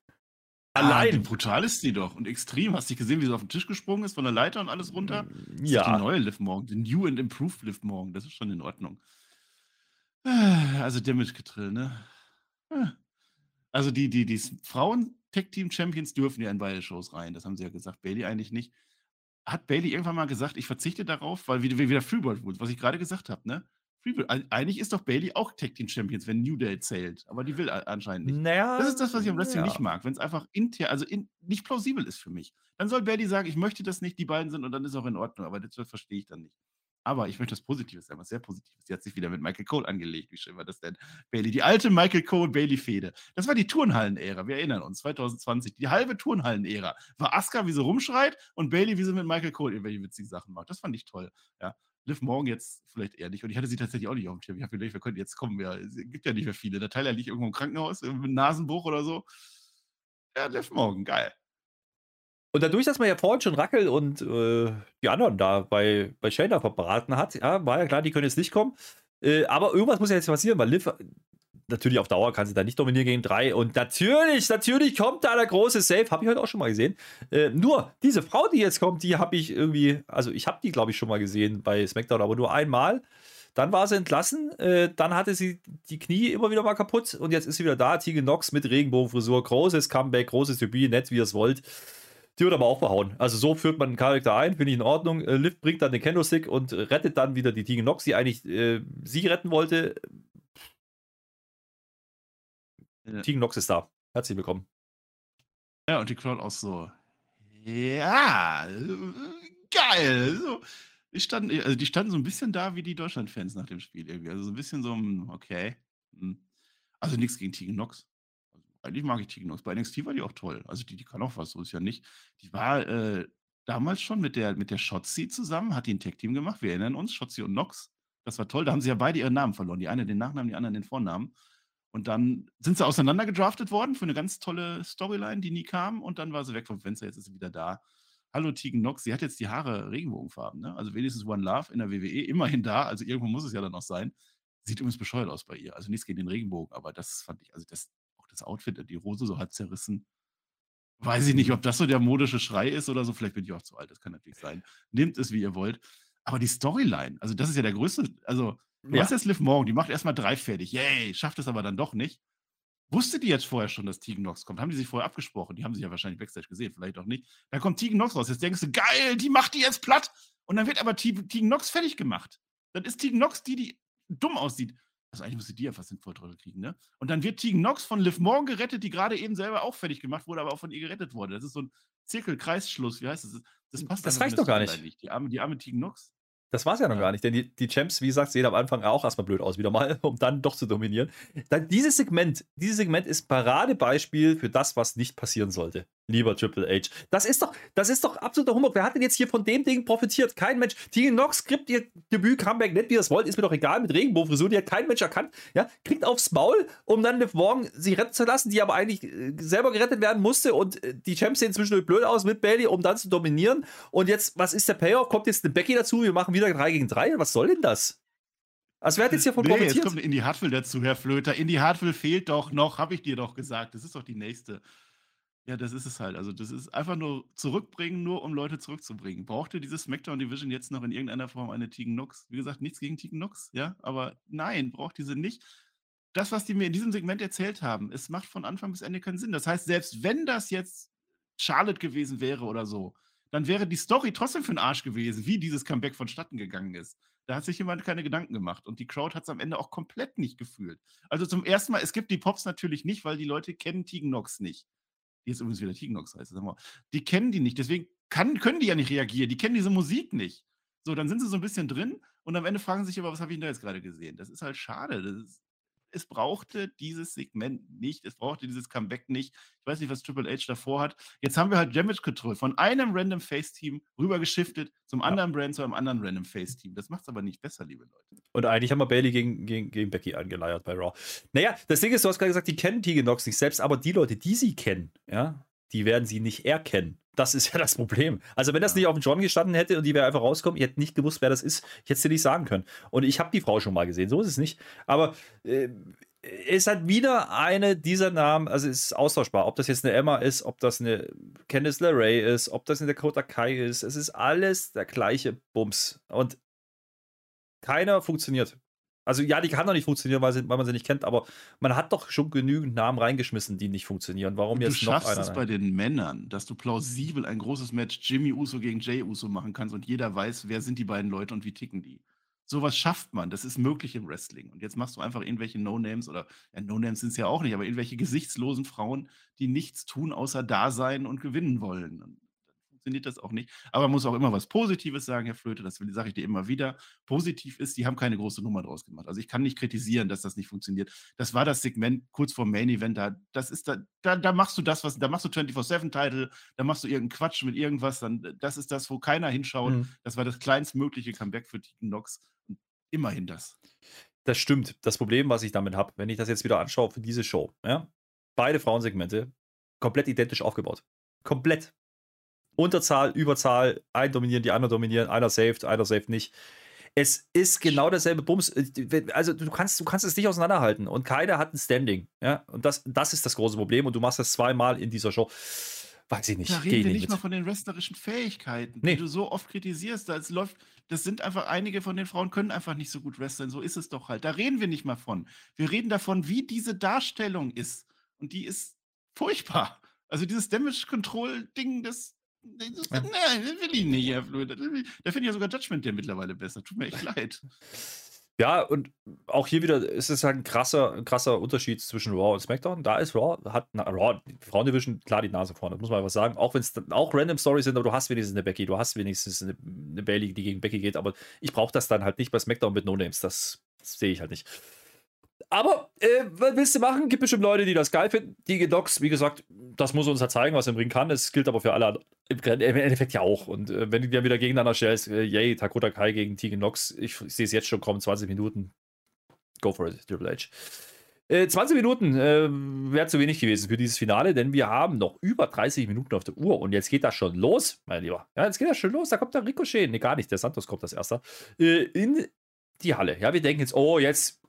Ah, Allein. brutal ist die doch. Und extrem. Hast du gesehen, wie sie auf den Tisch gesprungen ist, von der Leiter und alles runter? Das ist doch Die ja. neue Liv Morgan. Die New and Improved Liv Morgan. Das ist schon in Ordnung. Ah, Also Damage Getrill, ne? Ah. Also die, die, die Frauen-Tech-Team-Champions dürfen ja in beide Shows rein. Das haben sie ja gesagt. Bailey eigentlich nicht. Hat Bailey irgendwann mal gesagt, ich verzichte darauf, weil wieder, wieder Freebird Rules, was ich gerade gesagt habe, ne? Eigentlich ist doch Bailey auch Tech-Team-Champions, wenn New Day zählt. Aber die will anscheinend nicht. Naja. Das ist das, was ich am Wrestling ja. nicht mag. Wenn es einfach intern, also in, nicht plausibel ist für mich. Dann soll Bailey sagen, ich möchte das nicht, die beiden sind und dann ist auch in Ordnung. Aber das verstehe ich dann nicht. Aber ich möchte was Positives sagen, was sehr Positives. Sie hat sich wieder mit Michael Cole angelegt. Wie schön war das denn? Bailey, die alte Michael Cole-Bailey-Fehde. Das war die Turnhallen-Ära. Wir erinnern uns, 2020. Die halbe Turnhallen-Ära. War Asuka, wie sie rumschreit und Bailey, wie sie mit Michael Cole irgendwelche witzigen Sachen macht. Das fand ich toll. Ja. Liv Morgan jetzt vielleicht eher nicht. Und ich hatte sie tatsächlich auch nicht auf dem Schirm. Ich habe gedacht, wir könnten jetzt kommen. Ja, es gibt ja nicht mehr viele. Der ja liegt irgendwo im Krankenhaus mit Nasenbruch oder so. Ja, Liv Morgan, geil. Und dadurch, dass man ja vorhin schon Rackel und äh, die anderen da bei, bei Shayna verbraten hat, ja, war ja klar, die können jetzt nicht kommen. Äh, aber irgendwas muss ja jetzt passieren, weil Liv, natürlich auf Dauer kann sie da nicht dominieren gegen drei. Und natürlich, natürlich kommt da der große Save, habe ich heute auch schon mal gesehen. Äh, nur, diese Frau, die jetzt kommt, die habe ich irgendwie, also ich habe die, glaube ich, schon mal gesehen bei SmackDown, aber nur einmal. Dann war sie entlassen, äh, dann hatte sie die Knie immer wieder mal kaputt und jetzt ist sie wieder da. Tegan Nox mit Regenbogenfrisur, großes Comeback, großes Debüt, nett wie ihr es wollt. Die wird aber auch verhauen. Also so führt man einen Charakter ein, finde ich in Ordnung. Äh, Liv bringt dann den Candlestick und rettet dann wieder die Tegan Nox, die eigentlich äh, sie retten wollte. Ja. Tegan Nox ist da. Herzlich willkommen. Ja, und die Crowd auch so. Ja, geil. So, ich stand, also die standen so ein bisschen da wie die Deutschland-Fans nach dem Spiel irgendwie. Also so ein bisschen so, hm, okay. hm. Also nichts gegen Tegan Nox. Also, eigentlich mag ich Tegan Nox. Bei NXT war die auch toll. Also die, die kann auch was, so ist ja nicht. Die war äh, damals schon mit der, mit der Shotzi zusammen, hat die ein Tag-Team gemacht. Wir erinnern uns, Shotzi und Nox. Das war toll. Da haben sie ja beide ihren Namen verloren. Die eine den Nachnamen, die andere den Vornamen. Und dann sind sie auseinander gedraftet worden für eine ganz tolle Storyline, die nie kam. Und dann war sie weg vom Fenster. Jetzt ist sie wieder da. Hallo Tegan Nox. Sie hat jetzt die Haare Regenbogenfarben. Ne? Also wenigstens One Love in der WWE. Immerhin da. Also irgendwo muss es ja dann noch sein. Sieht übrigens bescheuert aus bei ihr. Also nichts gegen den Regenbogen. Aber das fand ich, also das, auch das Outfit, die Rose so hat zerrissen. Weiß ich nicht, ob das so der modische Schrei ist oder so. Vielleicht bin ich auch zu alt. Das kann natürlich sein. Nehmt es, wie ihr wollt. Aber die Storyline, also das ist ja der größte, also du Ja. hast jetzt Liv Morgan, die macht erstmal drei fertig. Yay, schafft es aber dann doch nicht. Wusste die jetzt vorher schon, dass Tegan Nox kommt? Haben die sich vorher abgesprochen? Die haben sich ja wahrscheinlich Backstage gesehen, vielleicht auch nicht. Dann kommt Tegan Nox raus. Jetzt denkst du, geil, die macht die jetzt platt. Und dann wird aber Te- Tegan Nox fertig gemacht. Dann ist Tegan Nox die, die dumm aussieht. Also eigentlich müsste die ja fast den Volltrottel kriegen, ne? Und dann wird Tegan Nox von Liv Morgan gerettet, die gerade eben selber auch fertig gemacht wurde, aber auch von ihr gerettet wurde. Das ist so ein Zirkelkreisschluss, wie heißt das? Das passt Das reicht doch gar nicht. Die arme, die arme Tegan Nox. Das war es ja noch Ja. gar nicht, denn die, die Champs, wie gesagt, sehen am Anfang auch erstmal blöd aus, wieder mal, um dann doch zu dominieren. Dann dieses Segment, dieses Segment ist Paradebeispiel für das, was nicht passieren sollte. Lieber Triple H. Das ist doch, das ist doch absoluter Humbug. Wer hat denn jetzt hier von dem Ding profitiert? Kein Mensch. Tegan Nox kriegt ihr Debüt, Comeback, nicht wie ihr es wollt, ist mir doch egal, mit Regenbogenfrisur, die hat kein Mensch erkannt. Ja, kriegt aufs Maul, um dann Liv Morgan sie retten zu lassen, die aber eigentlich äh, selber gerettet werden musste und äh, die Champs sehen zwischendurch blöd aus mit Bailey, um dann zu dominieren. Und jetzt, was ist der Payoff? Kommt jetzt eine Becky dazu, wir machen wieder 3 gegen 3? Was soll denn das? Also wer hat jetzt hiervon Nee, jetzt profitiert? kommt Indy Hartwell dazu, Herr Flöter. Indy Hartwell fehlt doch noch, habe ich dir doch gesagt. Das ist doch die nächste. Ja, das ist es halt. Also, das ist einfach nur zurückbringen, nur um Leute zurückzubringen. Brauchte diese SmackDown Division jetzt noch in irgendeiner Form eine Tegan Nox? Wie gesagt, nichts gegen Tegan Nox, ja, aber nein, braucht diese nicht. Das, was die mir in diesem Segment erzählt haben, es macht von Anfang bis Ende keinen Sinn. Das heißt, selbst wenn das jetzt Charlotte gewesen wäre oder so, dann wäre die Story trotzdem für den Arsch gewesen, wie dieses Comeback vonstatten gegangen ist. Da hat sich jemand keine Gedanken gemacht und die Crowd hat es am Ende auch komplett nicht gefühlt. Also zum ersten Mal, es gibt die Pops natürlich nicht, weil die Leute kennen Tegan Nox nicht. Die jetzt übrigens wieder Tegan Nox heißt. Sagen wir. Die kennen die nicht, deswegen kann, können die ja nicht reagieren. Die kennen diese Musik nicht. So, dann sind sie so ein bisschen drin und am Ende fragen sie sich aber, was habe ich denn da jetzt gerade gesehen? Das ist halt schade. Das ist, es brauchte dieses Segment nicht, es brauchte dieses Comeback nicht. Ich weiß nicht, was Triple H davor hat. Jetzt haben wir halt Damage Control von einem Random Face-Team rübergeschiftet zum anderen Brand, zu einem anderen Random Face-Team. Das macht es aber nicht besser, liebe Leute. Und eigentlich haben wir Bailey gegen, gegen, gegen Becky angeleiert bei Raw. Naja, das Ding ist, du hast gerade gesagt, die kennen Tegan Nox nicht selbst, aber die Leute, die sie kennen, ja, die werden sie nicht erkennen. Das ist ja das Problem. Also, wenn das nicht auf dem John gestanden hätte und die wäre einfach rauskommen, ihr hättet nicht gewusst, wer das ist, ich hätte es dir nicht sagen können. Und ich habe die Frau schon mal gesehen, so ist es nicht. Aber äh, es hat wieder eine dieser Namen, also es ist austauschbar. Ob das jetzt eine Emma ist, ob das eine Candice LeRae ist, ob das eine Dakota Kai ist, es ist alles der gleiche Bums. Und keiner funktioniert. Also ja, die kann doch nicht funktionieren, weil, sie, weil man sie nicht kennt, aber man hat doch schon genügend Namen reingeschmissen, die nicht funktionieren. Warum du jetzt noch schaffst einer? es bei den Männern, dass du plausibel ein großes Match Jimmy Uso gegen Jay Uso machen kannst und jeder weiß, wer sind die beiden Leute und wie ticken die. Sowas schafft man, das ist möglich im Wrestling. Und jetzt machst du einfach irgendwelche No-Names oder ja, No-Names sind es ja auch nicht, aber irgendwelche gesichtslosen Frauen, die nichts tun, außer da sein und gewinnen wollen. Funktioniert das auch nicht. Aber man muss auch immer was Positives sagen, Herr Flöte, das sage ich dir immer wieder. Positiv ist, die haben keine große Nummer draus gemacht. Also ich kann nicht kritisieren, dass das nicht funktioniert. Das war das Segment kurz vor Main Event. Da, das ist da, da, da machst du das, was, da machst du 24-7-Title, da machst du irgendeinen Quatsch mit irgendwas, dann, das ist das, wo keiner hinschaut. Mhm. Das war das kleinstmögliche Comeback für Tegan Nox. Und immerhin das. Das stimmt. Das Problem, was ich damit habe, wenn ich das jetzt wieder anschaue für diese Show, ja, beide Frauensegmente komplett identisch aufgebaut. Komplett. Unterzahl, Überzahl, ein dominieren, die anderen dominieren, einer saved, einer saved nicht. Es ist genau derselbe Bums. Also du kannst, du kannst es nicht auseinanderhalten und keiner hat ein Standing. Ja? Und das, das ist das große Problem. Und du machst das zweimal in dieser Show. Weiß ich nicht. Da reden wir nicht nicht mit. mal von den wrestlerischen Fähigkeiten, Nee. die du so oft kritisierst. Das läuft, das sind einfach einige von den Frauen können einfach nicht so gut wresteln. So ist es doch halt. Da reden wir nicht mal von. Wir reden davon, wie diese Darstellung ist. Und die ist furchtbar. Also dieses Damage Control Ding, das, das, nee, das will ich nicht, Herr Flöte. Das will- Da finde ich ja sogar Judgment Day mittlerweile besser. Tut mir echt leid. Ja, und auch hier wieder ist es halt ein krasser, ein krasser Unterschied zwischen Raw und SmackDown. Da ist Raw, hat na, Raw, die Frauendivision, klar die Nase vorne, das muss man einfach sagen. Auch wenn es auch random Stories sind, aber du hast wenigstens eine Becky, du hast wenigstens eine, eine Bailey, die gegen Becky geht, aber ich brauche das dann halt nicht bei SmackDown mit No Names. Das, das sehe ich halt nicht. Aber äh, was willst du machen? Gibt bestimmt Leute, die das geil finden. Die Docs, wie gesagt, das muss uns ja zeigen, was er Ring kann. Es gilt aber für alle im Endeffekt ja auch. Und äh, wenn du dir wieder gegeneinander stellst, äh, yay, Takota Kai gegen Tegan Nox, ich, ich sehe es jetzt schon kommen, 20 Minuten. Go for it, Triple H. Äh, 20 Minuten äh, wäre zu wenig gewesen für dieses Finale, denn wir haben noch über 30 Minuten auf der Uhr und jetzt geht das schon los, mein Lieber. Ja, jetzt geht das schon los. Da kommt der Ricochet. Nee, gar nicht. Der Santos kommt das erster. Äh, in die Halle. Ja, wir denken jetzt, oh, jetzt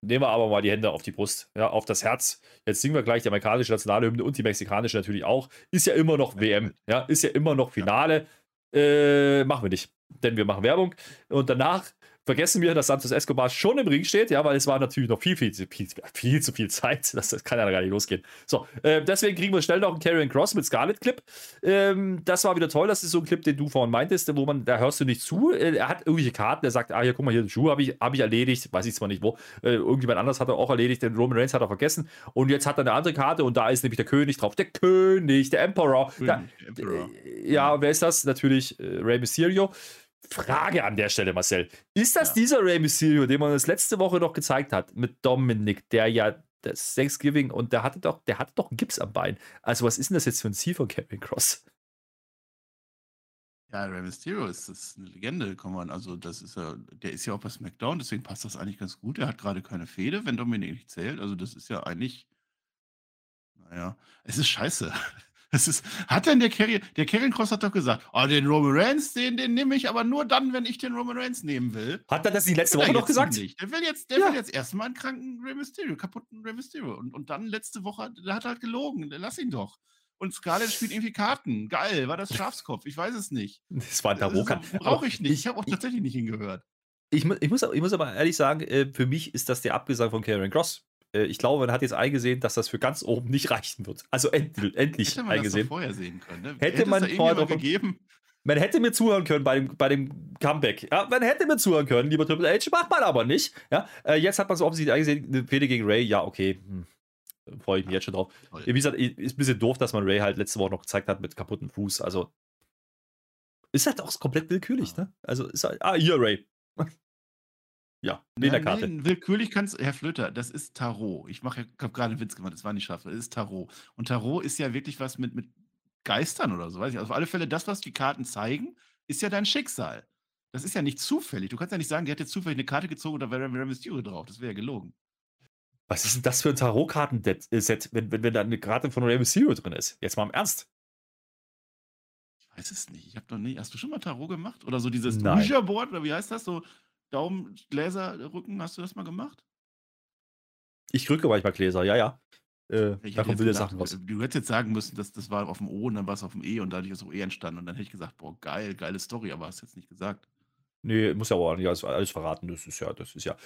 nehmen wir aber mal die Hände auf die Brust, ja, auf das Herz. Jetzt singen wir gleich die amerikanische Nationalhymne und die mexikanische natürlich auch. Ist ja immer noch WM, ja, ist ja immer noch Finale. Äh, machen wir nicht, denn wir machen Werbung. Und danach vergessen wir, dass Santos Escobar schon im Ring steht, ja, weil es war natürlich noch viel, viel, viel, viel zu viel Zeit. Das, das kann ja gar nicht losgehen. So, äh, deswegen kriegen wir schnell noch einen Karrion Cross mit Scarlet-Clip. Ähm, das war wieder toll. Das ist so ein Clip, den du vorhin meintest, wo man, da hörst du nicht zu. Äh, er hat irgendwelche Karten, er sagt, ah, hier, guck mal, hier, den Schuh habe ich, hab ich erledigt. Weiß ich zwar nicht wo. Äh, irgendjemand anders hat er auch erledigt, den Roman Reigns hat er vergessen. Und jetzt hat er eine andere Karte und da ist nämlich der König drauf. Der König, der Emperor. König, da, Emperor. Äh, ja, wer ist das? Natürlich äh, Rey Mysterio. Frage an der Stelle, Marcel. Ist das ja. dieser Rey Mysterio, den man uns letzte Woche noch gezeigt hat, mit Dominik, der ja das Thanksgiving und der hatte doch, der hatte doch einen Gips am Bein. Also, was ist denn das jetzt für ein Ziel von Kevin Cross? Ja, Rey Mysterio ist, ist eine Legende, komm mal. Also, das ist ja, der ist ja auch bei SmackDown, deswegen passt das eigentlich ganz gut. Er hat gerade keine Fehde, wenn Dominik nicht zählt. Also, das ist ja eigentlich, naja, es ist scheiße. Das ist, hat denn der Kerry, der Karen Cross hat doch gesagt, oh, den Roman Reigns, den, den nehme ich aber nur dann, wenn ich den Roman Reigns nehmen will. Hat er das die letzte Woche noch gesagt? Nicht. Der will jetzt, der ja. will jetzt erstmal einen kranken Rey Mysterio, kaputten Rey Mysterio. Und, und dann letzte Woche, der hat halt gelogen. Lass ihn doch. Und Scarlett spielt irgendwie Karten. Geil, war das Schafskopf? Ich weiß es nicht. Das war ein Tarot. Brauche ich nicht. Ich habe auch tatsächlich nicht hingehört. Ich, ich, muss, ich muss aber ehrlich sagen, äh, für mich ist das der Abgesang von Karen Cross. Äh, ich glaube, man hat jetzt eingesehen, dass das für ganz oben nicht reichen wird. Also endlich, endlich hätte man eingesehen. Das vorher sehen können. Ne? Hätte, hätte man vorher doch gegeben. Man hätte mir zuhören können bei dem, bei dem Comeback. Ja, man hätte mir zuhören können, lieber Triple H, macht man aber nicht. Ja, äh, jetzt hat man so offensichtlich eingesehen, eine Fehde gegen Ray, ja, okay. Hm. Freue ich mich jetzt schon drauf. Wie gesagt, ist ein bisschen doof, dass man Ray halt letzte Woche noch gezeigt hat mit kaputten Fuß. Also ist halt auch komplett willkürlich, ne? Also ist halt, ah, hier Ray. Ja, in der Karte. Nein, willkürlich kannst Herr Flöter, das ist Tarot. Ich mache, habe gerade einen Witz gemacht, das war nicht scharf. Das ist Tarot. Und Tarot ist ja wirklich was mit, mit Geistern oder so, weiß ich. Also auf alle Fälle, das, was die Karten zeigen, ist ja dein Schicksal. Das ist ja nicht zufällig. Du kannst ja nicht sagen, die hat jetzt zufällig eine Karte gezogen und da wäre Rey Mysterio drauf. Das wäre ja gelogen. Was ist denn das für ein Tarotkarten-Set, wenn, wenn, wenn da eine Karte von Rey Mysterio drin ist? Jetzt mal im Ernst. Ich weiß es nicht. Ich habe doch nicht. Hast du schon mal Tarot gemacht? Oder so dieses Ouija-Board oder wie heißt das? So Daumen, Gläser, Rücken, hast du das mal gemacht? Ich rücke manchmal Gläser, ja, ja. Äh, ich davon will Sachen raus. Du hättest jetzt sagen müssen, dass das war auf dem O und dann war es auf dem E und dadurch ist so E entstanden. Und dann hätte ich gesagt, boah, geil, geile Story, aber hast jetzt nicht gesagt. Nee, muss ja auch nicht alles, alles verraten. Das ist ja, das ist ja.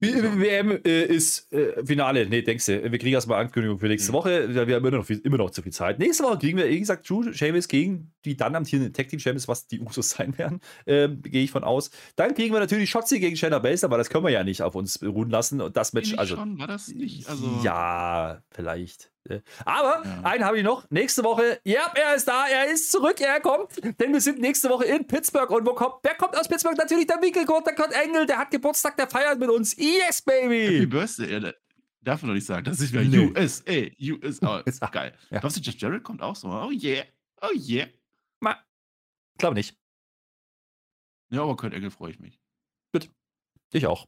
WM äh, ist äh, Finale. Nee, denkst du, wir kriegen erstmal Ankündigung für nächste mhm. Woche. Wir haben immer noch, viel, immer noch zu viel Zeit. Nächste Woche kriegen wir, wie gesagt, Drew Sheamus gegen die dann amtierenden Tag Team Champions, was die Usos sein werden, ähm, gehe ich von aus. Dann kriegen wir natürlich Shotzi gegen Shayna Baszler, aber das können wir ja nicht auf uns ruhen lassen. Und das Match, also. Schon, war das nicht? Also ja, vielleicht. Aber ja. einen habe ich noch. Nächste Woche, ja, er ist da, er ist zurück, er kommt. Denn wir sind nächste Woche in Pittsburgh. Und wo kommt, wer kommt aus Pittsburgh? Natürlich der Winkelkurt, der Kurt Engel, der hat Geburtstag, der feiert mit uns. Yes, baby! Happy Birthday, ja, darf man doch nicht sagen. Das ist ja nee. USA, USA. USA. Geil. Ja. Glaubst du, Jeff Jarrett kommt auch so? Oh yeah, oh yeah. Ma, glaube nicht. Ja, aber Kurt Engel freue ich mich. Gut. Ich auch.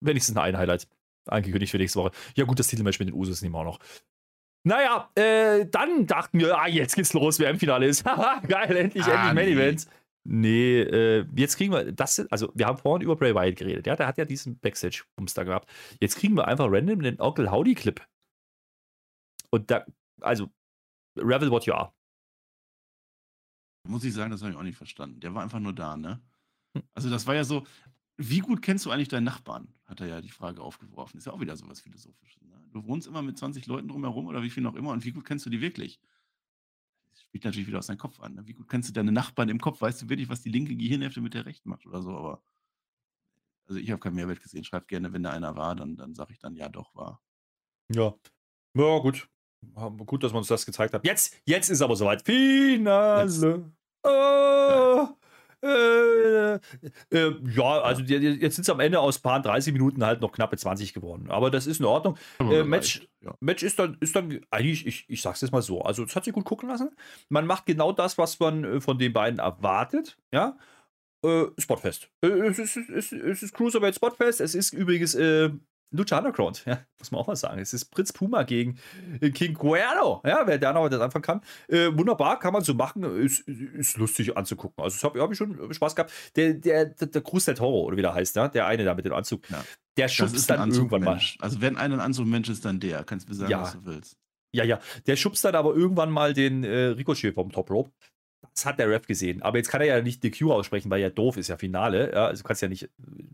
Wenigstens ein Highlight angekündigt für nächste Woche. Ja, gut, das Titelmatch mit den Usos nehmen wir auch noch. Naja, äh, dann dachten wir, ah, jetzt geht's los, wer im Finale ist. Haha, geil, endlich, ah, endlich Main Event. Nee, äh, jetzt kriegen wir das, also wir haben vorhin über Bray Wyatt geredet, ja, der hat ja diesen Backstage-Bums da gehabt. Jetzt kriegen wir einfach random den Onkel Howdy-Clip. Und da, also, Revel what you are. Muss ich sagen, das habe ich auch nicht verstanden. Der war einfach nur da, ne? Hm. Also das war ja so, wie gut kennst du eigentlich deinen Nachbarn? Hat er ja die Frage aufgeworfen. Ist ja auch wieder so was Philosophisches. Ne? Du wohnst immer mit 20 Leuten drumherum oder wie viel noch immer und wie gut kennst du die wirklich? Das spielt natürlich wieder aus deinem Kopf an. Ne? Wie gut kennst du deine Nachbarn im Kopf? Weißt du wirklich, was die linke Gehirnhälfte mit der rechten macht oder so? Aber also ich habe keinen Mehrwert gesehen. Schreibt gerne, wenn da einer war, dann, dann sage ich dann, ja, doch, war. Ja. Ja, gut. Gut, dass man uns das gezeigt hat. Jetzt, jetzt ist aber soweit. Finale. Oh, äh, äh, äh, ja, also die, die, jetzt sind es am Ende aus paar 30 Minuten halt noch knappe 20 geworden. Aber das ist in Ordnung. Äh, Match, ja. Match ist dann, ist dann eigentlich, ich, ich sag's jetzt mal so, also es hat sich gut gucken lassen. Man macht genau das, was man äh, von den beiden erwartet, ja. Äh, Spotfest. Äh, es ist, es, ist, es ist Cruiserweight Spotfest. Es ist übrigens Lucha Underground, ja, muss man auch mal sagen. Es ist Prinz Puma gegen äh, King Cuerno, ja, wer da noch das anfangen kann. Äh, wunderbar, kann man so machen, ist, ist lustig anzugucken. Also, das habe hab ich schon Spaß gehabt. Der, der, der, der Cruz del Toro, oder wie der heißt, ja, der eine da mit dem Anzug, ja. der schubst dann irgendwann mal. Also, wenn einer ein Anzugmensch ist, dann der. Kannst du mir sagen, ja. was du willst. Ja, ja, der schubst dann aber irgendwann mal den äh, Ricochet vom Top Rope. Das hat der Ref gesehen. Aber jetzt kann er ja nicht die Q aussprechen, weil ja doof ist ja Finale. Ja, also du kannst ja nicht äh,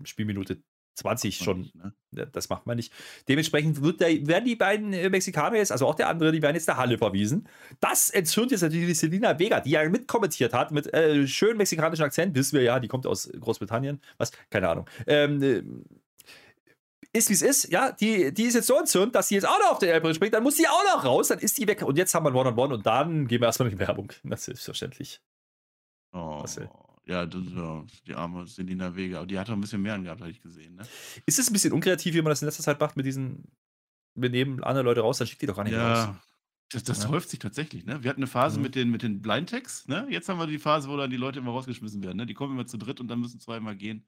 Spielminute 20 schon. Nicht, ne? Das macht man nicht. Dementsprechend wird der, werden die beiden äh, Mexikaner jetzt, also auch der andere, die werden jetzt der Halle verwiesen. Das entzündet jetzt natürlich Selina Vega, die ja mitkommentiert hat mit äh, schön mexikanischen Akzent. Wissen wir ja, die kommt aus Großbritannien. Was? Keine Ahnung. Ähm, äh, ist wie es ist, ja, die, die ist jetzt so entzündet, dass sie jetzt auch noch auf der Elbe springt, dann muss sie auch noch raus, dann ist die weg. Und jetzt haben wir ein One-on-One -on -One und dann gehen wir erstmal in die Werbung. Das ist selbstverständlich. Oh. Marcel. Ja, das, ja, die arme Selina Vega. Die hat doch ein bisschen mehr angehabt, habe ich gesehen. Ne? Ist es ein bisschen unkreativ, wie man das in letzter Zeit macht mit diesen, wir nehmen andere Leute raus, dann schickt die doch gar nicht ja. raus. Das, das ja. häuft sich tatsächlich, ne? Wir hatten eine Phase mhm. mit den, mit den Blind-Tags, ne? Jetzt haben wir die Phase, wo dann die Leute immer rausgeschmissen werden, ne? Die kommen immer zu dritt und dann müssen zweimal gehen.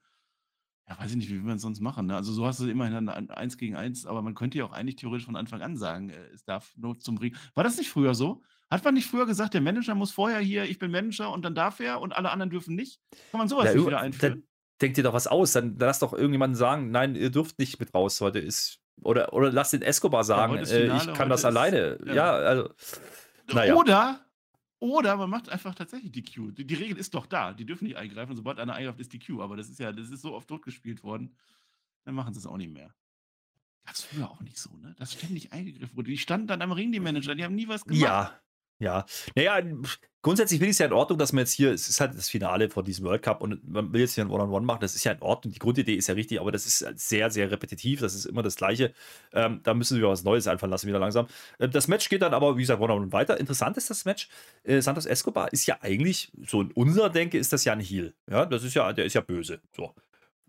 Ja, weiß ich nicht, wie wir es sonst machen, ne? Also so hast du immerhin ein Eins gegen Eins, aber man könnte ja auch eigentlich theoretisch von Anfang an sagen, äh, es darf nur zum Ring. War das nicht früher so? Hat man nicht früher gesagt, der Manager muss vorher hier, ich bin Manager und dann darf er und alle anderen dürfen nicht? Kann man sowas ja, nicht wieder einführen? denkt ihr doch was aus, dann, dann lass doch irgendjemanden sagen, nein, ihr dürft nicht mit raus, heute ist. Oder, oder lass den Escobar sagen, ja, Finale, äh, ich kann das ist, alleine. Ja, ja also. Naja. Oder, oder man macht einfach tatsächlich die Q. Die, die, Regel ist doch da. Die dürfen nicht eingreifen. Sobald einer eingreift, ist die Q. Aber das ist ja, das ist so oft durchgespielt worden. Dann machen sie es auch nicht mehr. Das früher auch nicht so, ne? Dass ständig eingegriffen wurde. Die standen dann am Ring, die Manager, die haben nie was gemacht. Ja, ja, naja, grundsätzlich finde ich es ja in Ordnung, dass man jetzt hier, es ist halt das Finale von diesem World Cup und man will jetzt hier ein One-on-One -on -One machen, das ist ja in Ordnung, die Grundidee ist ja richtig, aber das ist halt sehr, sehr repetitiv, das ist immer das Gleiche. Ähm, da müssen wir was Neues einfallen lassen, wieder langsam. Ähm, das Match geht dann aber, wie gesagt, One-on-One -on -One weiter. Interessant ist das Match, äh, Santos Escobar ist ja eigentlich, so in unserer Denke ist das ja ein Heal. Ja, das ist ja, der ist ja böse. So.